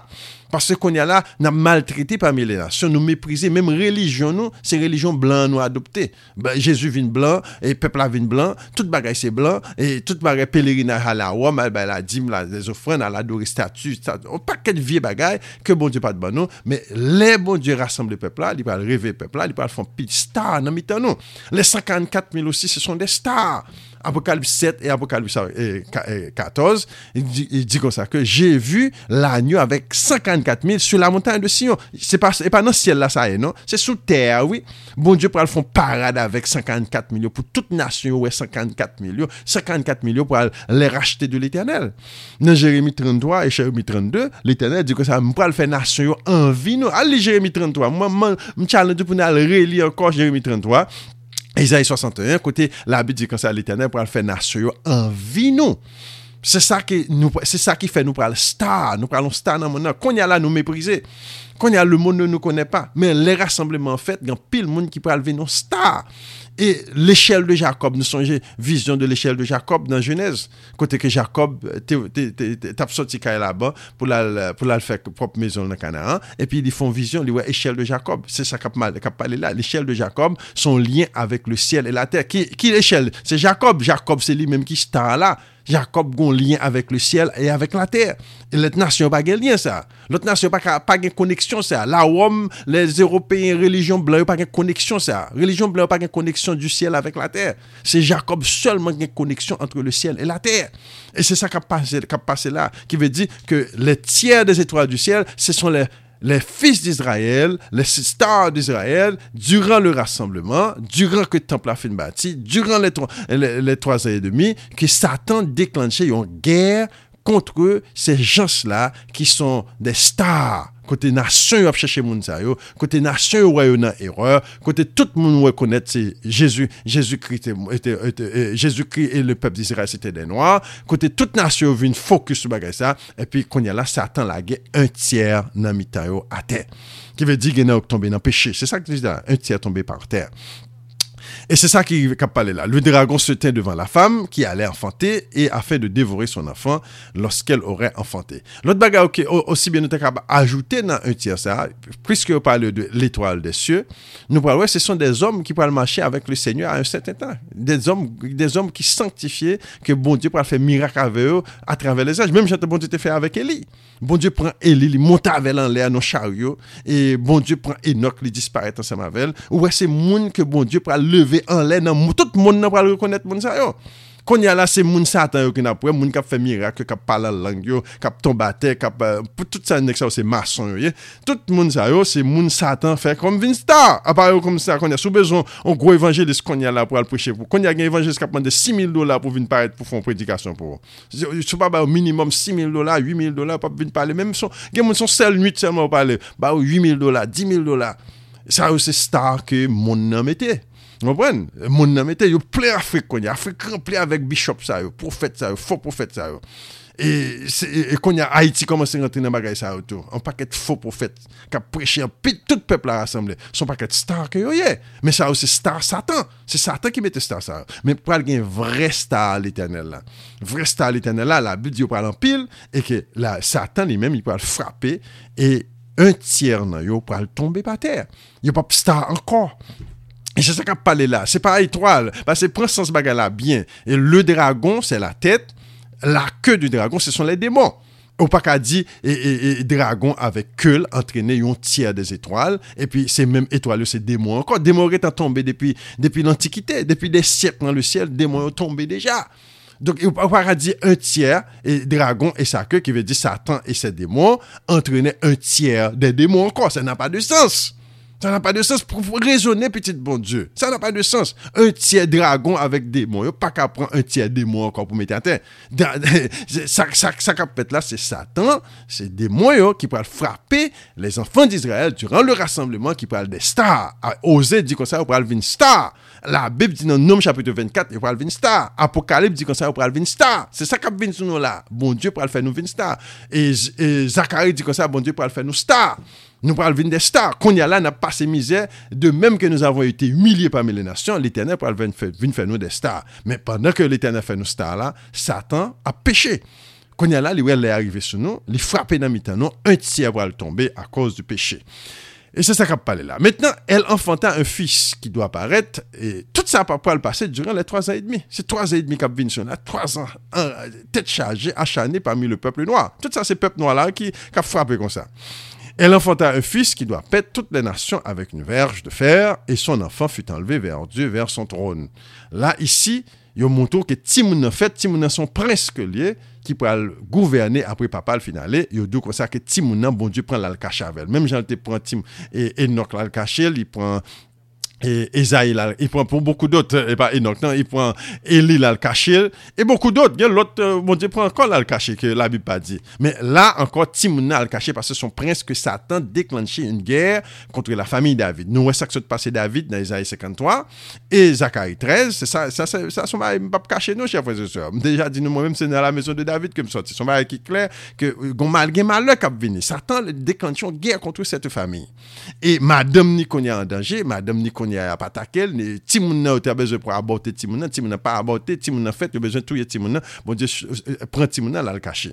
Parce qu'on y a là, nous maltraité parmi les nations, nous méprisé, même religion, nous, c'est religion blanc nous adopté. Ben, Jésus vient blanc, et peuple vient blanc, tout bagaille c'est blanc, et tout bagaille pèlerinage à la Rome, à la dîme, à les offrandes, à l'adorer statue, un paquet de vieux bagaille que bon Dieu pas de bon nous, mais les bon Dieu rassemble le peuple là, il va le rêver le peuple là, il va le faire pile star non, dans mi-temps nous. Les 54 000 aussi, ce sont des stars. Apocalypse 7 et Apocalypse 14, il dit, il dit comme ça que j'ai vu l'agneau avec 54 000 sur la montagne de Sion. C'est pas, pas dans le ciel là, ça est, non? C'est sous terre, oui. Bon Dieu, pour le font parade avec 54 millions. Pour toute nation, ouais, 54 millions. 54 millions pour les racheter de l'éternel. Dans Jérémie 33 et Jérémie 32, l'éternel dit que ça, pour le faire nation en vie, non? Allez, Jérémie 33. Moi, je challenge pour aller relire encore Jérémie 33. Isaïe 61, côté la Bible dit que c'est l'éternel pour le faire nation en vie nous. C'est ça qui nous, c'est ça qui fait nous parler star, nous parlons star dans mon Qu'on y a là nous mépriser. Qu'on y a le monde ne nous connaît pas. Mais les rassemblements en fait, il y a pile monde qui parle venir star. Et l'échelle de Jacob, nous songez, vision de l'échelle de Jacob dans Genèse. Côté que Jacob, t'as sorti là-bas pour la, pour la faire propre maison dans Canaan. Et puis, ils font vision, ils voient l'échelle de Jacob. C'est ça qu'a parlé là. L'échelle de Jacob, son lien avec le ciel et la terre. Qui, qui l'échelle? C'est Jacob. Jacob, c'est lui-même qui star là. Jacob a un lien avec le ciel et avec la terre. Et l'autre nation pas de lien ça. L'autre nation pas pas de connexion ça. La Rome, les Européens, religion blanche pas de connexion ça. Religion blanche pas de connexion du ciel avec la terre. C'est Jacob seulement qui a une connexion entre le ciel et la terre. Et c'est ça qui a passé là, qui veut dire que les tiers des étoiles du ciel, ce sont les les fils d'Israël, les stars d'Israël, durant le rassemblement, durant que le temple a fait bâti, durant les, les, trois et demi, que Satan déclenchait une guerre contre ces gens-là qui sont des stars. Côté nation, a cherché Mounsayo. Côté nation, ouais, une erreur. Côté tout le monde reconnaît, c'est Jésus. Jésus-Christ euh, Jésus-Christ et le peuple d'Israël, c'était des Noirs. Côté toute nation, une focus sur ça. Et puis, qu'on y a là, Satan la guerre un tiers dans mi à terre. Qui veut dire qu'il y en a tombé dans le péché. C'est ça que je dis là. Un tiers tombé par terre. Et c'est ça qui a parlé là. Le dragon se tint devant la femme qui allait enfanter et a fait de dévorer son enfant lorsqu'elle aurait enfanté. L'autre bagarre aussi bien nous capable ajouter dans un tiers ça, puisque on parle de l'étoile des cieux, nous parlons, ce sont des hommes qui pourraient marcher avec le Seigneur à un certain temps. Des hommes, des hommes qui sanctifiaient que bon Dieu pourrait faire miracle avec eux à travers les âges. Même quand bon Dieu te fait avec Élie. Bon Dieu prend Élie, il monte avec en l'air nos chariots et bon Dieu prend Enoch, il disparaît ensemble avec elle. Ou c'est monde que bon Dieu leve an lè nan mou, tout moun nan pral rekonèt moun sa yo. Kon ya la se moun satan yo ki na pou, moun kap fe mirak yo, kap pala lang yo, kap tombate, kap... Uh, tout sa nek sa yo se mason yo ye. Tout moun sa yo se moun satan fe kom vinstar. Apare yo kom sa kon ya soubezon, on gro evanjelis kon ya la pou al preche pou. Kon ya gen evanjelis kap mande 6.000 dola pou vin paret pou fon predikasyon pou. Sou pa ba yo minimum 6.000 dola, 8.000 dola, pap vin pale. Mem son, gen moun son sel nuit selman pale. Ba yo 8.000 dola, 10.000 dola. Sa yo se star ke moun nan mette. Mwen moun nan mette yo ple Afrik konye, Afrik remple avèk bishop sa yo, profet sa yo, fò profet sa yo. E, e, e konye Haiti komanse rentre nan bagay sa yo tou. An paket fò profet, ka preche an pit tout pepl la rassemble. Son paket star ke yo ye. Men sa yo se star satan. Se satan ki mette star sa yo. Men pral gen vre star l'Eternel la. Vre star l'Eternel la, la but yo pral an pil, e ke la satan li men, yo pral frape, e un tièr nan yo pral tombe pa ter. Yo pap star ankor. Et c'est ça qu'a parlé là. C'est pas étoile. Parce que prend ce bagage là bien. Et le dragon, c'est la tête. La queue du dragon, ce sont les démons. Ou pas dire, et, dragon avec queue entraîné un tiers des étoiles. Et puis, ces mêmes étoiles, c'est démons encore. Démons étant tombé depuis, l'Antiquité. Depuis des siècles dans le ciel, démons ont tombé déjà. Donc, il qu'à dire un tiers, et dragon et sa queue, qui veut dire Satan et ses démons, entraîner un tiers des démons encore. Ça n'a pas de sens. Ça n'a pas de sens pour raisonner, petit bon Dieu. Ça n'a pas de sens. Un tiers dragon avec démon. a pas qu'à prendre un tiers démon encore pour mettre à terre. <laughs> Ça, ça, ça là, c'est Satan, c'est démon qui peut frapper les enfants d'Israël durant le rassemblement, qui parle des stars. Oser dit comme ça, parle d'une star. La Bib di nan nom chapitre 24, yo pral vin star. Apokalip di kon sa yo pral vin star. Se sa kap vin sou nou la. Bon Diyo pral fè nou vin star. E, e Zakari di kon sa, bon Diyo pral fè nou star. Nou pral vin de star. Kon ya la nan pase mizè, de mèm ke nou avon ete humilié pami le nasyon, l'Eternel pral vin fè nou de star. Men pandan ke l'Eternel fè nou star la, Satan a peche. Kon ya la, li wè lè arrivé sou nou, li frape nan mitan nou, un tiè pral tombe a koz du peche. Et c'est ça qu'a parlé là. Maintenant, elle enfanta un fils qui doit apparaître. Et tout ça pas le passer durant les trois ans et demi. C'est trois ans et demi qu'a là. Trois ans, tête chargée, acharnée parmi le peuple noir. Tout ça, c'est le peuple noir là qui, qui a frappé comme ça. Elle enfanta un fils qui doit paître toutes les nations avec une verge de fer, et son enfant fut enlevé vers Dieu, vers son trône. Là, ici, yo montou ke ti moun nan fet, ti moun nan son preske liye, ki pral gouverne apre papal finale, yo dou kon sa ke ti moun nan, bon diyo pran lal kache avel. Mem jan te pran ti moun, e nok lal kache, li pran et Esaïe, il prend pour beaucoup d'autres, et pas Enoch, non, il prend Élie là, le caché, et beaucoup d'autres. L'autre, euh, bon Dieu prend encore là, le caché, que la Bible pas dit. Mais là, encore, Timouna le caché, parce que son prince que Satan déclenché une guerre contre la famille David. Nous, voyons ça que se passé David dans Esaïe 53, et Zacharie 13, c'est ça, ça, ça, ça, son mari pas caché, nous, chers frères et sœurs. Déjà dit, nous, moi-même, c'est dans la maison de David que me sorti. Son mari qui est clair, que, gon malgré malheur cap venu. Satan déclenché une guerre contre cette famille. Et Madame Nikonia en danger, Madame kon ya pa takel, ti moun nan ou te a bezon pou aborte ti moun nan, ti moun nan pa aborte, ti moun nan fet, yo bezon touye ti moun nan, bon dieu, pren ti moun nan la l kache.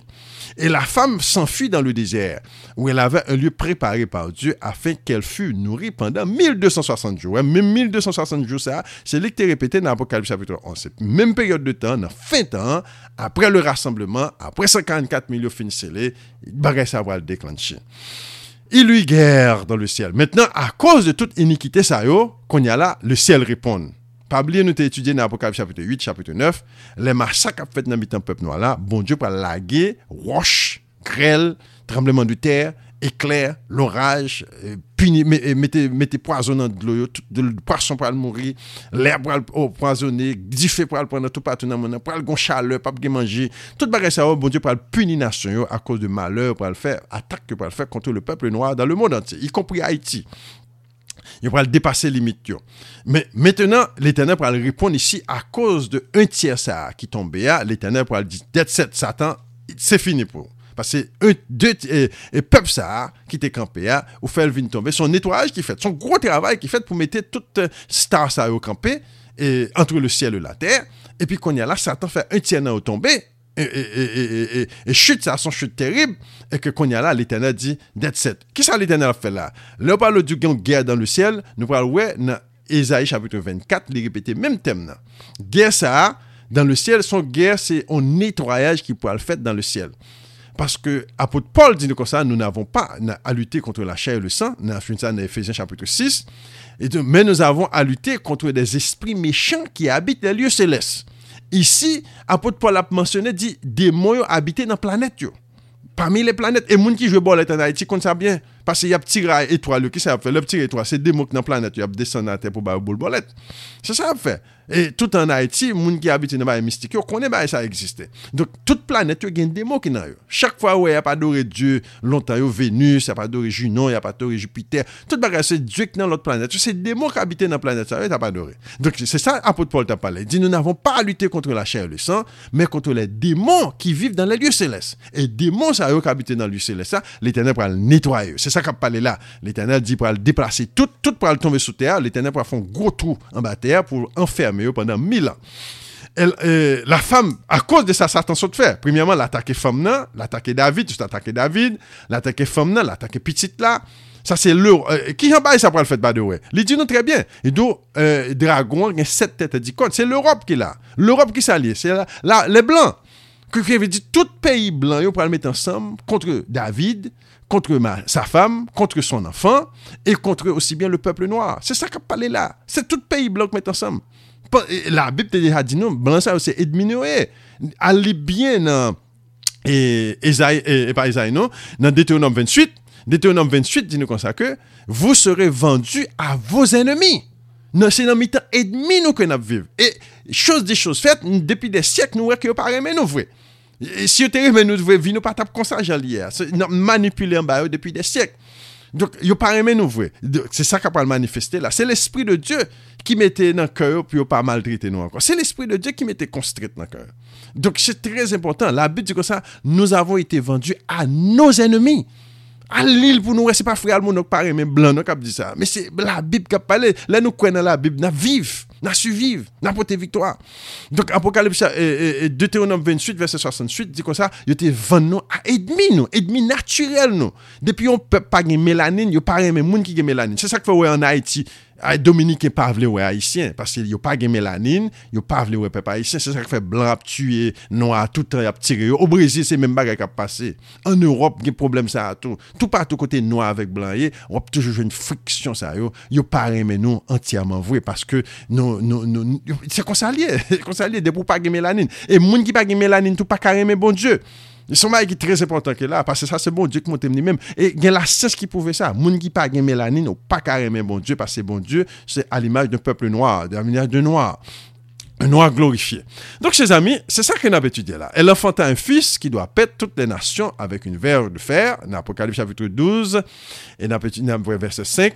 Et la femme s'enfuit dans le désert, où elle avait un lieu préparé par Dieu, afin qu'elle fût nourrie pendant 1260 jours. Même 1260 jours, ça, c'est l'écrit répété dans Apocalypse chapitre 11. Même période de temps, dans fin temps, après le rassemblement, après 54 millions finis scellés, bagay ça va le déclencher. Il lui guerre dans le ciel. Maintenant, à cause de toute iniquité, ça qu'on y a le ciel répond. Pas oublier, nous étudié dans l'Apocalypse chapitre 8, chapitre 9, les massacres fait dans le peuple noir là, bon Dieu pour laguer, roche, grêle, tremblement de terre, éclair, l'orage, mettez, mettez poisonnant de l'eau, le poisson pour le mourir, l'air pour oh, le poisonner, du feu pour le prendre tout partout dans le monde, pour le gon chaleur, pour le manger. Tout bagage ça, oh, bon Dieu, pour le punir nation à cause de malheur, pour le faire, attaque pour le faire contre le peuple noir dans le monde entier, y compris Haïti. Il va le dépasser limite. Mais maintenant, l'Éternel pourra le répondre ici à cause de un tiers ça qui tombait. L'Éternel pourra le dire, d'être Satan, c'est fini pour vous. Et peuple ça, qui était campé, hein, ou fait le tomber, son nettoyage qui fait, son gros travail qui fait pour mettre toute euh, star au campé, et, entre le ciel et la terre, et puis qu'on y a là, Satan fait un tombé, et, et, et, et, chute, ça, son chute terrible, et que qu'on y a là, l'Éternel dit, d'être set. Qu'est-ce que l'Éternel a fait là? On parle du guerre dans le ciel, nous ouais, dans Ésaïe chapitre 24, il répété même thème là. Guerre ça, dans le ciel, son guerre, c'est un nettoyage qui pourra le faire dans le ciel. Parce que apôtre Paul dit nous comme ça, nous n'avons pas à lutter contre la chair et le sang, nous avons ça dans Ephésiens chapitre 6, et de, mais nous avons à lutter contre des esprits méchants qui habitent les lieux célestes. Ici, apôtre Paul a mentionné, dit, démons habitent dans la planète. Yo. Parmi les planètes, et moun qui joue bol en Haïti compte ça bien. Parce qu'il y a petit étoile, qui ça a fait? Le petit étoile, c'est démons dans la planète, il y a descendant à terre pour boulette. C'est ça a fait. Et tout en Haïti, les gens qui habitent dans les mystiques, connaissent ça existait. Donc, toute planète, il y a des mots qui sont Chaque fois il n'y a pas adoré Dieu, longtemps, Vénus, il n'y a pas adoré Junon, il n'y a pas adoré Jupiter. Tout bagage, c'est Dieu qui est dans l'autre planète. C'est des mots qui habitent dans la planète, ça, il pas adoré. Donc, c'est ça, apôtre Paul t'a parlé. Il dit, nous n'avons pas à lutter contre la chair et le sang, mais contre les démons qui vivent dans les lieux célestes. Et démons, ça, qui habitent dans les lieux célestes, l'éternel pourra le nettoyer. C'est ça qu'a parlé là. L'éternel dit pour le déplacer tout, tout pour le tomber sous terre. L'éternel pourra faire un gros trou en bas terre pour enfermer pendant mille ans. Euh, la femme, à cause de ça, Satan saute faire. Premièrement, l'attaquer femme là, l'attaquer David, juste attaquer David, l'attaquer femme là, l'attaquer petite là. Ça, c'est le. Euh, qui en bas, ça pour le fait, de ouais. Il dit très bien. Il dit, euh, dragon, il y a sept têtes. dit, c'est l'Europe qui là. L'Europe qui s'allie. C'est là, les Blancs. Qui veut dire, tout pays blanc, il pour le mettre ensemble contre David, contre sa femme, contre son enfant, et contre aussi bien le peuple noir. C'est ça qu'a parlé là. C'est tout pays blanc qui met ensemble. la Bib te deja di nou, blan sa yo se edminoye. Ali bien nan, e, Ezaï, e, e pa Ezaï nou, nan Deutéonome 28, Deutéonome 28 di nou konsa ke, vous serez vendu à vos ennemis. Nan se nan mitan edmi nou ke nap viv. E chos de chos fet, depi de syek nou wè ki yo pa remen nou vwe. E, si yo te remen nou vwe, vi nou pa tap konsa jan liye. Nan manipule an bayo depi de syek. Donc, yo pas aimé nous vrai. C'est ça qui a manifester là. C'est l'esprit de Dieu qui mettait dans le cœur puis pas maltraité nous encore. C'est l'esprit de Dieu qui mettait construit dans le cœur. Donc, c'est très important. La Bible dit comme ça, nous avons été vendus à nos ennemis. Al l'il pou nou eh, wè, se pa fri al moun ok pare men blan ok non, ap di sa. Me se la bib kap pale, lè nou kwen nan la bib, nan viv, nan suviv, nan pote victwa. Donk apokalipsa, e, e, eh, eh, Deuteronome 28, verset 68, di kon sa, yo te ven nou a ah, edmi nou, edmi naturel nou. Depi yon pep pa gen melanin, yo pare men moun ki gen melanin. Se sa k fè wè an Haiti, Ah, Dominique pa vle wè Haitien, paske yo pa gen melanine, yo pa vle wè pep Haitien, se sa k fè blan ap tue, non a tout ap tire yo, o Brésil se men bagay kap pase, an Europe gen problem sa a tou, tout. Pa tou kote non avèk blan ye, wap toujou jwen friksyon sa yo, yo pa remen nou entiyaman vwe, paske nou, nou, nou, se konsalye, konsalye <laughs> de pou pa gen melanine, e moun ki pa gen melanine tou pa ka remen bon Diyo, Est très important que là, parce que ça, c'est bon Dieu qui m'a même. Et il y a la science qui pouvait ça. Moun qui pas mélanine, ou pas carrément bon Dieu, parce que bon Dieu, c'est à l'image d'un peuple noir, d'un de noir. Un noir glorifié. Donc, chers amis, c'est ça qu'on a étudié là. Elle enfanta un fils qui doit pète toutes les nations avec une verre de fer, dans Apocalypse chapitre 12, et dans verset 5.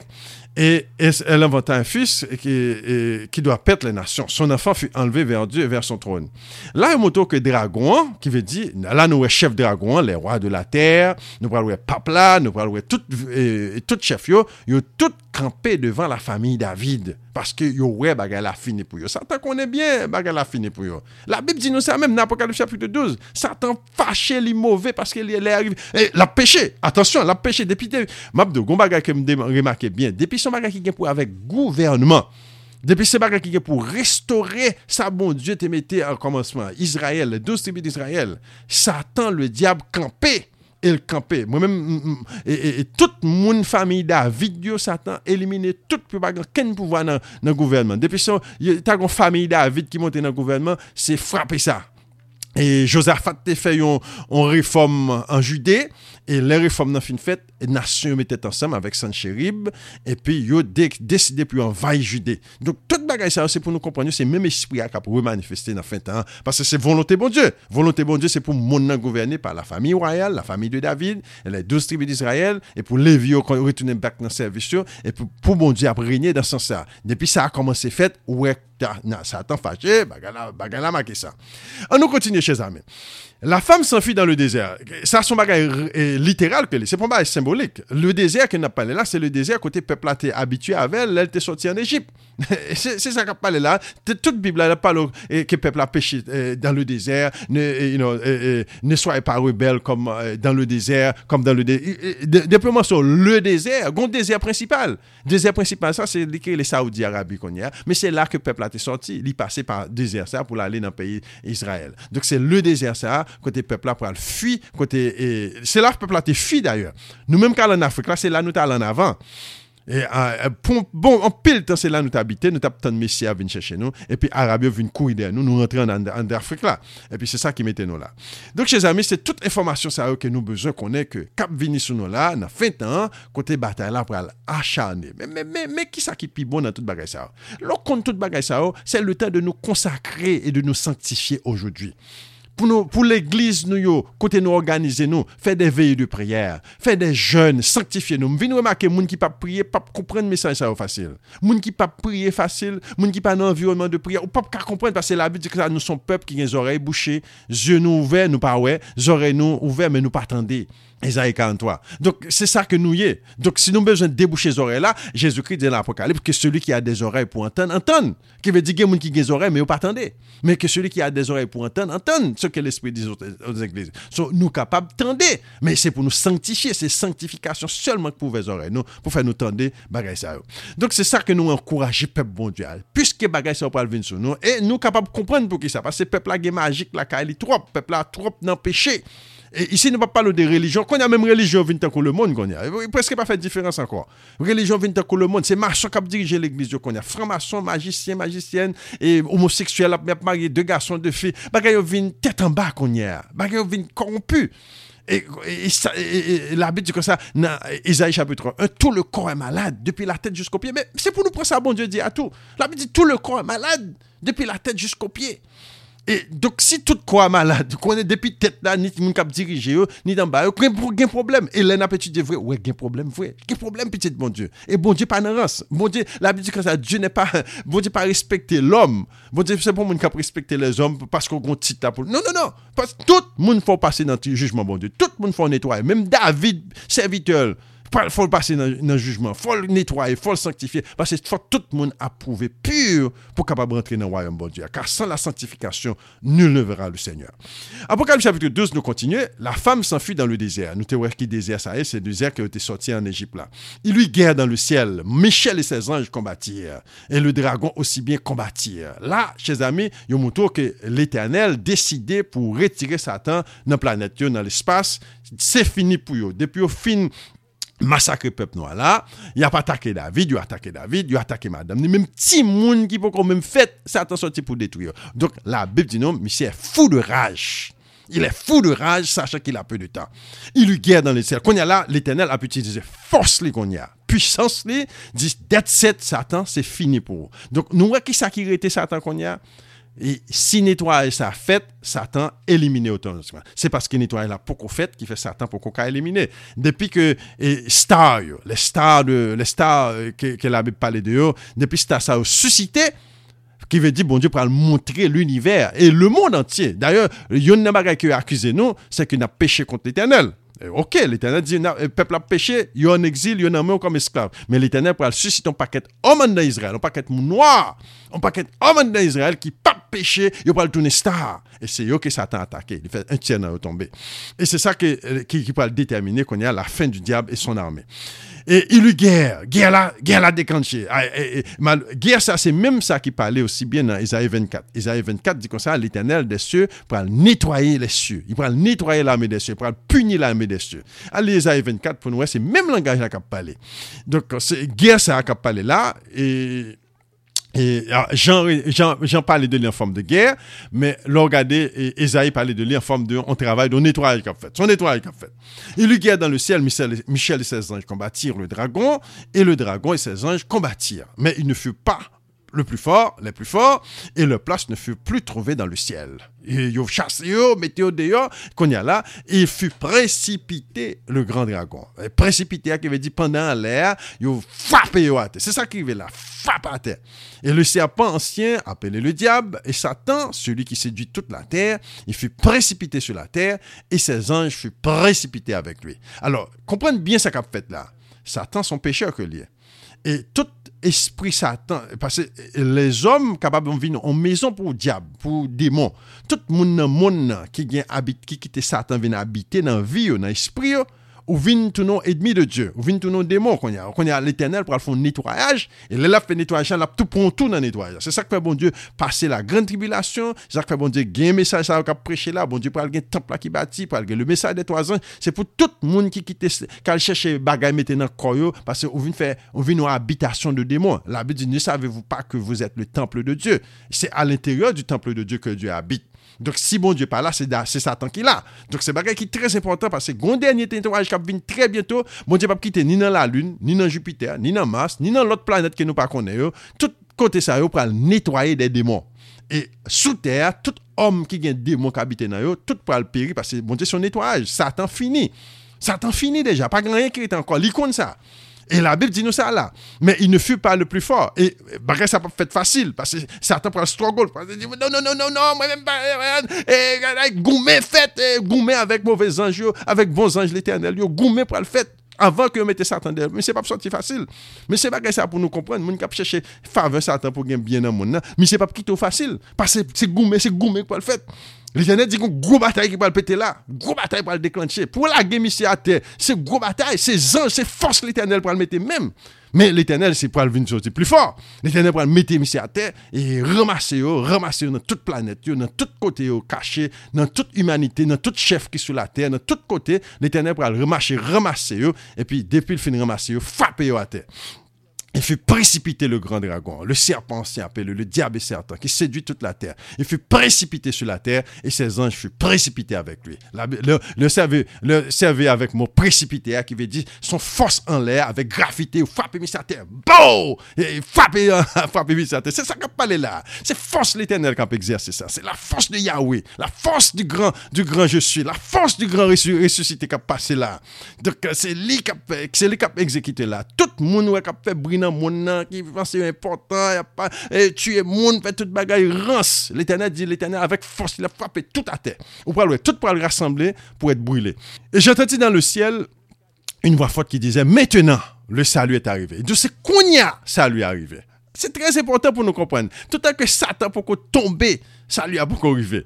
Et, elle inventa un fils qui, doit perdre les nations. Son enfant fut enlevé vers Dieu et vers son trône. Là, il y a que dragon, qui veut dire, là, nous sommes chef dragon, les rois de la terre, nous parlons pape là, nous parlons tout, tout chef, yo, yo tout campé devant la famille David. Parce que yo, ouais, bagal a fini pour yo. Satan connaît bien, bagal a fini pour yo. La Bible dit nous ça même dans Apocalypse chapitre 12. Satan fâché, les mauvais parce qu'il est arrivé. Et la péché, attention, la péché, depuis, mabdo, gon bagay que me remarqué bien, depuis son bagage qui est pour avec gouvernement. Depuis ce bagage qui est pour restaurer ça, bon Dieu te mettait en commencement. Israël, les douze tribus d'Israël. Satan, le diable, campé. el kampe. Mwen men, e, e, e tout moun fami David yo satan elimine tout pou bagan ken pouva nan, nan gouvernement. Depi son, ta kon fami David ki monte nan gouvernement, se frape sa. E Josaphat te fè yon, yon reform an Judè, E le reform nan fin fèt, nasyon yo metet ansam avèk Sancherib, epi yo deside pou yon vay jude. Donk tout bagay sa yo se pou nou kompanyo, se mèm espri ak ap pou remanifeste nan fin tan, pase se volonté bon Diyo. Volonté bon Diyo se pou moun nan gouverne pa la fami royal, la fami de David, le 12 tribi d'Israël, e pou levi yo kon retounen bak nan servisyon, e pou bon Diyo ap renyen dan san sa. Depi sa a komanse fèt, ouèk, sa atan fache, bagala, bagala make sa. An nou kontinye che zame. La femme s'enfuit dans le désert. Ça, son bagage littéral que c'est pas mal symbolique. Le désert qu'elle n'a pas là, c'est le désert côté peuple habitué avec elle, elle était sortie en Égypte. <laughs> c'est ça qu'elle parle là. Toute Bible, elle parle que peuple a péché euh, dans le désert, ne, you know, ne soyez pas rebelles comme euh, dans le désert, comme dans le désert. Déploiement sur le désert, le désert principal. Le désert principal, ça, c'est les Saoudi Arabie qu'on y a. Mais c'est là que le peuple a été sorti. Il passé par le désert ça pour aller dans le pays Israël. Donc c'est le désert ça côté peuple là pour fuir, côté c'est là que le peuple a été fui d'ailleurs. Nous même quand en Afrique là, c'est là nous allons en avant. E, a, pon, bon, an pil tan se la nou t'abite, nou t'ap tan mesya vin chèche nou, epi Arabyo vin kou ide nou, nou rentre an, an, an de Afrik la. Epi se sa ki mette nou la. Donk chèz ami, se tout informasyon sa yo ke nou bezon konen ke kap vini sou nou la, nan fin tan, kote batay la pral achane. Men, men, men, men, ki sa ki pi bon nan tout bagay sa yo? Lò kon tout bagay sa yo, se le tan de nou konsakre e de nou sanctifiye oujodwi. Pour, l'église, nous, côté nous organiser, nous, faire des veilles de prière, faire des jeûnes, sanctifier nous. Venez remarquer, gens qui pas prier, pas comprendre le message facile. gens qui pas prier facile, gens qui pas dans environnement de prière, ou pas comprendre parce que la Bible dit que nous sommes peuple qui a les oreilles bouchées, yeux nous ouverts, nous pas ouais, oreilles nous ouverts, mais nous pas attendre. Esaïe 43. Donc, c'est ça que nous y est. Donc, si nous avons besoin de déboucher les oreilles là, Jésus-Christ dit dans l'Apocalypse que celui qui a des oreilles pour entendre, entende. Qui veut dire qu'il y a des qui des oreilles, mais vous pas. Mais que celui qui a des oreilles pour entendre, entende ce que l'Esprit dit aux, églises. So, nous capables d'entendre. Mais c'est pour nous sanctifier. C'est sanctification seulement pour les oreilles, nous, pour faire nous entendre, bagay ça. Donc, c'est ça que nous encourageons, peuple bon Dieu. Puisque bagay ça va venir sur nous, et nous capables de comprendre pour qui ça. Parce que peuple là, est magique, là, est trop. Peuple là, trop dans péché. Et ici, ne pas parler de religion. Qu'on a même religion tant que le monde, qu'on a. Presque pas fait de différence encore. Religion que le monde. C'est maçon qui a dirigé l'église, qu'on a. Franc-maçon, magicien, magicienne, et homosexuel, marié, deux garçons, deux filles. Bagay vient tête en bas, qu'on a. Bagay vient corrompu. Et, et, la Bible dit comme ça, dans Isaïe chapitre 1, tout le corps est malade, depuis la tête jusqu'au pied. Mais c'est pour nous prendre ça, bon Dieu dit à tout. La Bible dit tout le corps est malade, depuis la tête jusqu'au pied. Et donc, si tout quoi malade, qu'on est depuis tête là, ni moun cap diriger, ni d'en bas, un problème. Et là, n'a petit Dieu vrai, ouais, un problème vrai. Un problème, petit bon Dieu. Et bon Dieu, pas race. Bon Dieu, la Bible dit que ça, Dieu n'est pas, <laughs> bon Dieu, pas respecter l'homme. Bon Dieu, c'est pour moun cap respecter les hommes parce qu'on compte titre pour. Non, non, non. Parce que tout le monde faut passer dans le jugement, bon Dieu. Tout le monde faut nettoyer. Même David, serviteur, faut le passer dans le jugement, faut le nettoyer, faut le sanctifier, parce qu'il faut tout le monde approuver pur pour capable rentrer dans le royaume de Dieu. Car sans la sanctification, nul ne verra le Seigneur. Apocalypse chapitre 12, nous continuons. La femme s'enfuit dans le désert. Nous te voyons qui désert ça est, c'est le désert qui a été sorti en Égypte là. Il lui guerre dans le ciel. Michel et ses anges combattirent. Et le dragon aussi bien combattirent. Là, chers amis, il y a que l'éternel décidé pour retirer Satan dans la planète, dans l'espace. C'est fini pour eux. Depuis au fin massacrer peuple noir là, il a pas attaqué David, il a attaqué David, il a attaqué madame, même petit monde qui peut quand même fait Satan sorti pour détruire. Donc la Bible dit non, monsieur est fou de rage. Il est fou de rage, sachant qu'il a peu de temps. Il lui guerre dans les ciels. Quand y a là, l'éternel a pu utiliser force les qu'on y a. Puissance les, dit, d'être set Satan, c'est fini pour vous. Donc, nous, qui ça qui était Satan qu'on y a? Et si nettoyer ça fait, Satan éliminé automatiquement. C'est parce que nettoyer la beaucoup fait qui fait Satan pour qu'on éliminer. Depuis que et stars, les stars les stars euh, que, que la Bible parlait de eux, depuis que ça a suscité qui veut dire bon Dieu pour montrer l'univers et le monde entier. D'ailleurs, il y a une qui accusé nous, c'est qu'il a péché contre l'Éternel. Ok, l'Éternel dit, le peuple a péché, il y a en exil, il y a en comme esclave. Mais l'Éternel pour susciter un paquet d'hommes d'Israël, un paquet noir, un paquet d'hommes d'Israël qui pas péché, il va le tourner star. Et c'est eux qui Satan a attaqué. Il fait un tiers dans tomber. Et c'est ça qui, qui, qui peut déterminer qu'on est à la fin du diable et son armée. Et il eut guerre, guerre là, guerre là déclenchée. Ah, guerre ça, c'est même ça qui parlait aussi bien dans Isaïe 24. Isaïe 24 dit comme ça, l'éternel des cieux pour nettoyer les cieux. Il pourra nettoyer l'armée des cieux, il pourra punir l'armée des cieux. Allez, Isaïe 24, pour nous, c'est même langage là qui a parlé. Donc, c'est guerre ça qui a parlé là. Et et Jean, parlait de lui en forme de guerre, mais l'on regardait, Esaïe parlait de lui en forme de, on travaille, de nettoyage qu'a fait, son nettoyage qu'a fait. Il lui guerre dans le ciel, Michel, Michel et ses anges combattirent le dragon, et le dragon et ses anges combattirent. Mais il ne fut pas le plus fort, les plus forts, et leur place ne fut plus trouvée dans le ciel. Et yo chassé yo, mettez dehors, qu'on y a là, il fut précipité le grand dragon. précipité, qui veut dire pendant l'air, yo frappé yo à terre. C'est ça qui veut là, frappe à terre. Et le serpent ancien, appelé le diable, et Satan, celui qui séduit toute la terre, il fut précipité sur la terre, et ses anges furent précipités avec lui. Alors, comprenez bien ce qu'a fait là. Satan, son pécheur que lié. Et tout esprit Satan. Parce que les hommes capables de venir en maison pour le diable, pour le démon. Tout le monde dans le monde qui qui quitte Satan vient habiter dans la vie, dans l'esprit, ou vin tout non ennemi de Dieu, ou vin tout non démon qu'on y a. Qu'on y a l'éternel pour faire nettoyage, et là, fait nettoyage, là, tout prend tout dans le nettoyage. C'est ça que fait bon Dieu passer la grande tribulation, c'est ça que fait bon Dieu gagner message ça qu'a prêché là, bon Dieu pour le temple qui bâti, pour le message des trois ans, c'est pour tout le monde qui quitte, qui cherche bagaille mettre dans le parce qu'on vient faire, on vient une habitation de démons. La Bible dit, ne savez-vous pas que vous êtes le temple de Dieu? C'est à l'intérieur du temple de Dieu que Dieu habite. Donk si bon Diyo pa la, se satan ki la. Donk se bagay ki tres important, pase goun denye tentouraj kap vin tre bientou, bon Diyo pap kite ni nan la lun, ni nan Jupiter, ni nan Mars, ni nan lot planet ke nou pa konen yo, tout kote sa yo pral netwaye de demon. E sou ter, tout om ki gen demon kabite nan yo, tout pral peri, pase bon Diyo son netwaj, satan fini. Satan fini deja, pa gran yon ki rete ankon, li kon sa. Et la Bible dit nous ça là. Mais il ne fut pas le plus fort. Et bah, ça pas fait facile parce que Satan prend le struggle. Non, non, non, non, non, moi même pas. Et goumé fait, goumé avec mauvais anges, avec bons anges l'éternel, goumé pour le fait avant que vous mettez Satan derrière. Mais ce n'est pas sortir facile. Mais ce n'est pas ça pour nous comprendre. Nous avons cherché faveur Satan pour gagner bien dans le monde. Mais ce n'est pas plutôt facile. Parce que c'est goumé, c'est goumé pour le fait. L'Éternel dit qu'on gros bataille qui va le péter là, gros bataille pour le déclencher. Pour la guerre ici à terre, c'est gros bataille, c'est anges, c'est force l'Éternel pour le mettre même. Mais l'Éternel, c'est pour le venir sortir plus fort. L'Éternel pour le mettre ici à terre et ramasser, ramasser dans toute planète, dans tout côté, caché, dans toute humanité, dans tout chef qui est sur la terre, dans tout côté, l'Éternel pour le ramasser, ramasser, et puis depuis le fin ramasser, frapper à terre il fut précipité le grand dragon, le serpent ancien appelé le diable et Satan, qui séduit toute la terre. Il fut précipité sur la terre et ses anges furent précipités avec lui. le, le, servait, le avec mon précipité, hein, qui veut dire son force en l'air, avec gravité, ou frapper mis à terre. Bon! Et frapper, frapper mis à terre. C'est ça qu'on parle là. C'est force l'éternel qui a exercé ça. C'est la force de Yahweh, la force du grand, du grand je suis, la force du grand ressuscité qui a passé là. Donc, c'est lui qui a, exécuté là. Tout le monde qui a fait briller nan moun nan ki c'est important, y a pas, et fait tout bagaille rance. L'éternel dit, l'éternel avec force, il a frappé tout à terre. Ou pour tout pour le rassembler pour être brûlé. Et j'ai entendu dans le ciel une voix forte qui disait, maintenant, le salut est arrivé. De ce qu'on salut est arrivé. C'est très important pour nous comprendre. Tout à que Satan pour tomber, salut a beaucoup arrivé.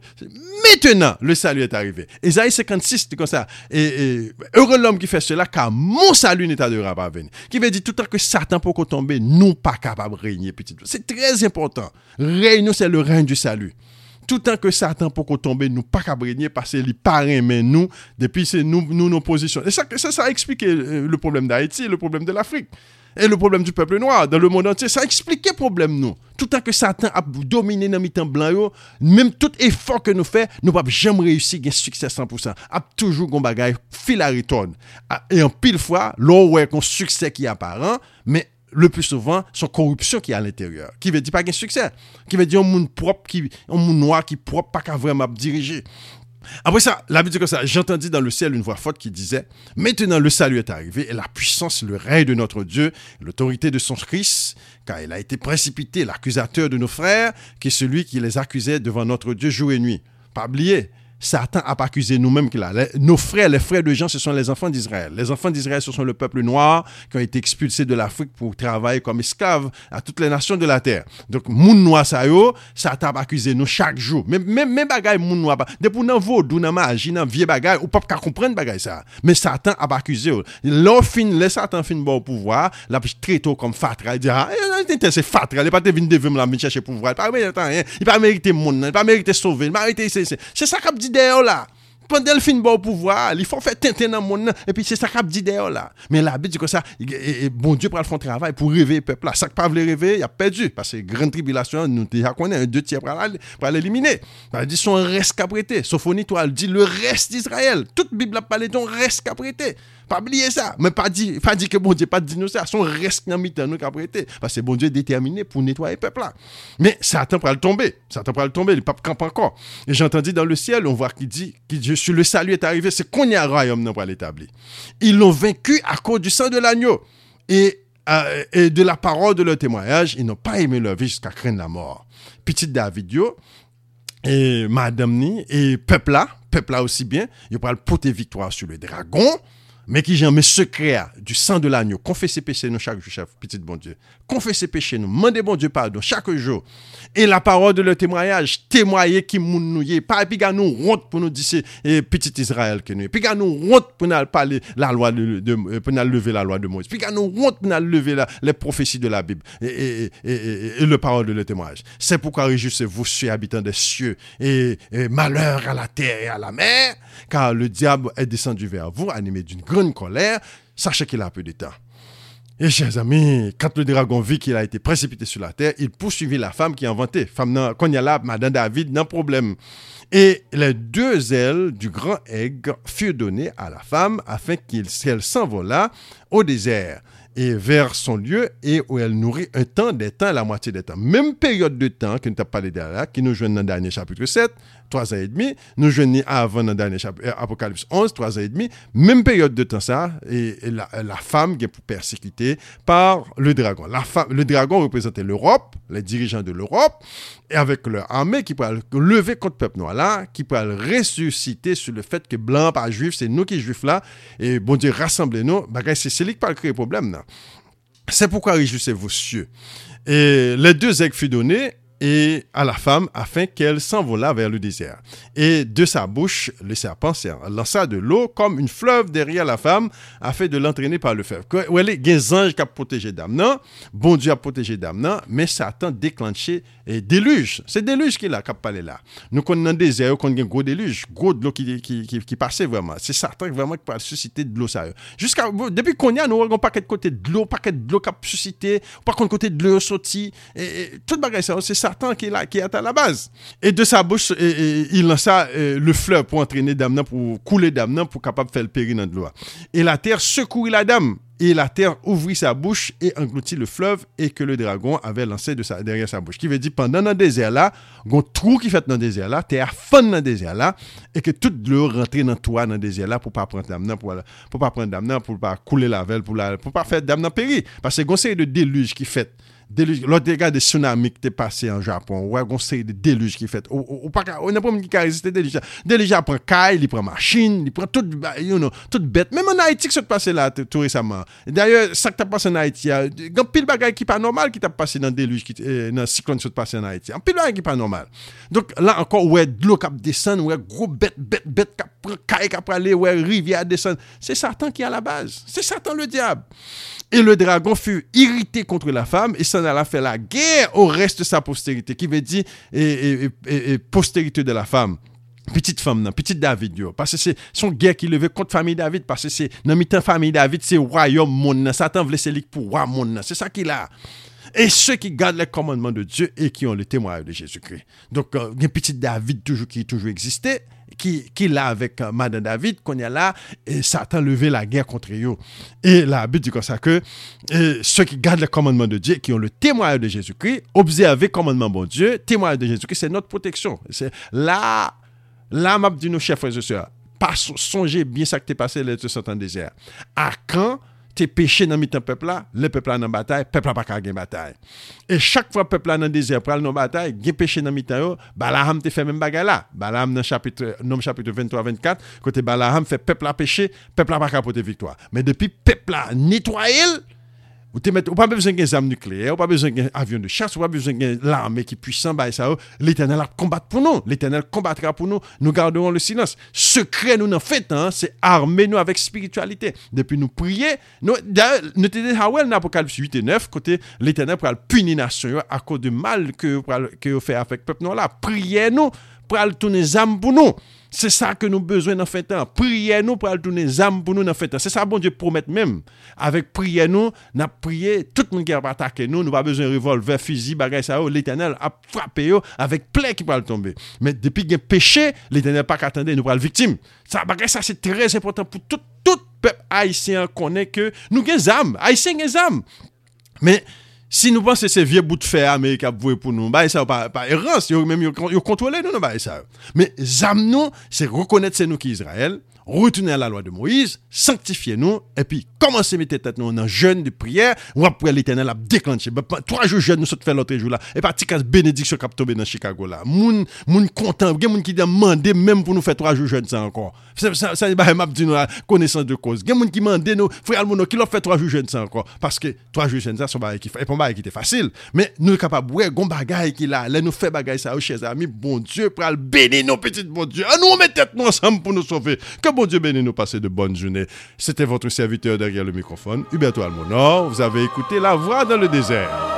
Maintenant, le salut est arrivé. Esaïe 56, c'est comme ça. Et, heureux l'homme qui fait cela, car mon salut n'est pas venir. Qui veut dire tout à que Satan pour tomber, nous pas capable de régner. C'est très important. Règne, c'est le règne du salut tout temps que Satan pour tomber, nous pas qu'à régner parce qu'il paraît mais nous, depuis c'est nous, nous, nos positions. Et ça, ça, ça a expliqué euh, le problème d'Haïti, le problème de l'Afrique et le problème du peuple noir dans le monde entier. Ça explique le problème, nous. Tout temps que Satan a dominé dans le temps blanc, même tout effort que nous faisons, nous ne pouvons jamais réussir à un succès 100%. A toujours un bagage fil à retourne. Et en pile fois, l'on a un succès qui est apparent, mais le plus souvent, son corruption qui est à l'intérieur. Qui veut dire pas qu'un succès. Qui veut dire un monde propre, qui, un monde noir qui propre, pas qu'à vraiment diriger. Après ça, la Bible dit comme ça, j'entendis dans le ciel une voix forte qui disait, maintenant le salut est arrivé et la puissance, le règne de notre Dieu, l'autorité de son Christ, car il a été précipité, l'accusateur de nos frères, qui est celui qui les accusait devant notre Dieu jour et nuit. Pas oublier, Satan a pas accusé nous-mêmes qu'il a. Nos frères, les frères de Jean, ce sont les enfants d'Israël. Les enfants d'Israël, ce sont le peuple noir qui ont été expulsés de l'Afrique pour travailler comme esclaves à toutes les nations de la terre. Donc, moun noir ça yo, Satan a accusé nous chaque jour. Même même même bagay moun noir depuis nan vaudou nan magie nan vieux bagay ou pas comprendre bagay ça. Mais Satan a accusé. L'on fin les Satan fin bon pouvoir, la tôt comme fatra, il dit ah, c'est fatra, il pas devine devine la chercher pouvoir. Il pas mériter rien, il pas mériter monde, il pas mériter sauver, il pas c'est c'est ça qu'a dit d'ailleurs là. Pendant le fin bon pouvoir, il faut faire tintin dans le monde, et puis c'est ça qu'a dit d'ailleurs là. Mais la Bible dit que ça, bon Dieu pour le faire travail pour réveiller le peuple là. Ça que pas voulait rêver, il a perdu. Parce que grande tribulation, nous déjà connaît un deux tiers pour l'éliminer. Il dit son reste qu'à prêter. Au toi, dit le reste d'Israël. Toute Bible a parlé d'un reste qu'à prêter. Pas oublier ça. Mais pas dit, pas que bon Dieu pas nous ça. Son reste dans mi-temps nous prêté. Parce que bon Dieu est déterminé pour nettoyer le peuple là. Mais Satan pour le tomber. Satan pour le tomber. Le pape campe encore. Et j'ai entendu dans le ciel, on voit qu'il dit que suis le salut est arrivé. C'est qu'on y a un royaume pour l'établir. Ils l'ont vaincu à cause du sang de l'agneau. Et euh, et de la parole de leur témoignage, ils n'ont pas aimé leur vie jusqu'à craindre la mort. Petit David, et madame ni, et peuple là, peuple là aussi bien, ils parlent pour tes victoires sur le dragon, mais qui j'en mais secret du sang de l'agneau, confessez péché nous chaque jour, chef, petit bon Dieu. Confessez péché nous, demandez bon Dieu pardon chaque jour. Et la parole de le témoignage, témoigner qui moun nous pas puis nous honte pour nous dire c'est petit Israël que nous. Puis nous honte pour nous parler la loi de, pour nous lever la loi de Moïse. Puis nous honte pour nous lever les prophéties de la Bible et, et, le parole de le témoignage. C'est pourquoi réjouissez-vous, cieux habitants des cieux, et, malheur à la terre et à la mer, car le diable est descendu vers vous, animé d'une grande colère. Sachez qu'il a peu de temps. Et chers amis, quand le dragon vit qu'il a été précipité sur la terre, il poursuivit la femme qui a inventé. Femme, il y a là, Madame David, n'a problème. Et les deux ailes du grand aigle furent données à la femme afin qu'elle s'envolât au désert et vers son lieu et où elle nourrit un temps, des temps, la moitié des temps. Même période de temps que nous pas parlé qui nous joint dans le dernier chapitre 7, 3 ans et demi, nous joignons avant dans dernier chapitre, euh, Apocalypse 11, 3 ans et demi, même période de temps ça, et, la, femme qui est persécutée par le dragon. La femme, le dragon représentait l'Europe, les dirigeants de l'Europe, et avec leur armée qui pourrait lever contre le peuple noir là, qui pourrait ressusciter sur le fait que blanc pas juif, c'est nous qui juifs là, et bon Dieu, rassemblez-nous, c'est celui qui pas créer problème là. C'est pourquoi réjouissez-vous cieux. Et les deux aigles furent donnés et à la femme afin qu'elle s'envolât vers le désert. Et de sa bouche, le serpent lança de l'eau comme une fleuve derrière la femme afin de l'entraîner par le fleuve. Où elle est, des anges qui ont protégé Damnan, bon Dieu a protégé Damnan, mais Satan déclenché et déluge. C'est déluge qui a qui a parlé là. Nous connaissons le désert, qu'on a un gros déluge, gros de l'eau qui, qui, qui, passait vraiment. C'est Satan vraiment qui peut susciter de l'eau. Jusqu'à, depuis qu'on y a, nous avons pas de côté de l'eau, pas de l'eau qui a suscité, pas côté de l'eau sorti, et, tout le bagage c'est ça Satan qui est, là, qui est à la base. Et de sa bouche, et, et, il lança euh, le fleuve pour entraîner Damnan, pour couler Damnan, pour capable faire le périr dans l'eau. Et la terre secourit la dame. Et la terre ouvrit sa bouche et engloutit le fleuve et que le dragon avait lancé de sa, derrière sa bouche. Qui veut dire, pendant le désert là, un trou qui fait dans le désert là, terre fond dans le désert là, et que toute l'eau rentrait dans toi dans le désert là pour pas prendre d'amnan, pour, pour pas prendre d'amnan, pour pas couler la velle, pour, la, pour pas faire d'amnan périr. Parce que c'est un de déluge qui fait. Deluge, lò te gade tsunami ki te pase an Japon, wè gon seri de deluge ki fet. Ou pa ka, ou nan pou mwen ki ka reziste deluge. Deluge apren kay, li pren machin, li pren tout, you know, tout bet. Mèm an Haiti ki sot pase la tout resaman. D'ailleurs, sak ta pase an Haiti ya, gan pil bagay ki pa normal ki ta pase nan deluge, ki, eh, nan siklon sot pase an Haiti. An pil bagay ki pa normal. Donk la ankon wè dlo kap desen, wè gro bet, bet, bet, kap pren kay, kap prale, wè rivya desen. Se satan ki a la baz. Se satan le diab. Et le dragon fut irrité contre la femme et s'en alla faire la guerre au reste de sa postérité, qui veut dire postérité de la femme. Petite femme, petite David, parce que c'est son guerre qui levait contre famille David, parce que c'est dans mi famille David, c'est royaume monde, Satan voulait c'est pour roi monde, c'est ça qu'il a. Et ceux qui gardent les commandements de Dieu et qui ont le témoignage de Jésus-Christ. Donc, euh, il y a un petit David toujours, qui toujours existé, qui, qui là avec euh, Madame David, qu'on y a là, et Satan levé la guerre contre eux. Et la Bible dit comme ça que ceux qui gardent les commandements de Dieu, qui ont le témoignage de Jésus-Christ, observer le commandement de Dieu, témoignage de Jésus-Christ, c'est notre protection. C'est là, là, m'a dit nos chers frères et sœurs, pas songez bien ça que t'es passé les 200 ans désert. À quand tes péchés dans le peuple là, le peuple là dans bataille, peuple là pas gagner bataille. Et chaque fois peuple là dans désert aller dans bataille, gagne péché dans mitan yo, Balaam te fait même bagarre là. Balaam dans chapitre nom chapitre 23 24, côté Balaam fait peuple là péché, peuple là pas capable victoire. Mais depuis peuple là vous n'avez pas besoin d'un armes nucléaires, pas besoin d'un avion de chasse, pas besoin d'une l'armée qui est puissante, bah, l'éternel a combattre pour nous. L'éternel combattra pour nous. Nous garderons le silence. Secret, nous, en fait, hein, c'est armer nous avec spiritualité. Depuis nous prier, nous, nous te dans l'Apocalypse 8 et 9, côté l'éternel pour punir nation à cause du mal que, vous faites avec le peuple là. Priez nous pour tourner âmes pour nous. C'est ça que nous avons besoin dans fait. Priez nous pour tourner âmes pour nous dans fait. C'est ça bon Dieu promet même. Avec prier nous, n'a prié tout le monde qui a attaqué nous, nous pas besoin de revolver, fusil, bagage ça, l'éternel a frappé avec plein qui va tomber. Mais depuis qu'il y a péché, l'éternel pas qu'attendre nous la victime. Ça bagage ça c'est très important pour tout tout peuple haïtien connaît que nous avons des âmes, haïtiens des âmes. Mais Si nou panse se vie bout fè Amerika vwe pou nou, ba e sa ou pa, pa erans, yo, yo, yo kontrole nou nou ba e sa ou. Me zam nou, se rekonnet se nou ki Israel, retourner à la loi de Moïse, sanctifier nous, et puis commencer à mettre tête nous en jeûne de prière, ou après l'éternel a déclenché. Ben, trois jours jeûne, nous sommes fait l'autre jour là, et parti qu'à bénédiction qui tombé dans Chicago là. Moun, moun content, a moun qui demande même pour nous faire trois jours jeûne ça encore. Ça, ça, ça, bah, m'a dit nous connaissance de cause. A moun qui demande nous, frère Almono, qui leur fait trois jours jeûne ça encore. Parce que trois jours jeûne ça, c'est pas qui était facile. Mais nous sommes capables, ouais, gon bagaille qui là, là nous fait bagaille ça, oh, chers amis, bon Dieu, pour bénir nos petites bon Dieu. Nous mettre tête nous ensemble pour nous sauver. Que bon Dieu bénisse nous passer de bonnes journées. C'était votre serviteur derrière le microphone, Huberto Almonor. Vous avez écouté La Voix dans le désert.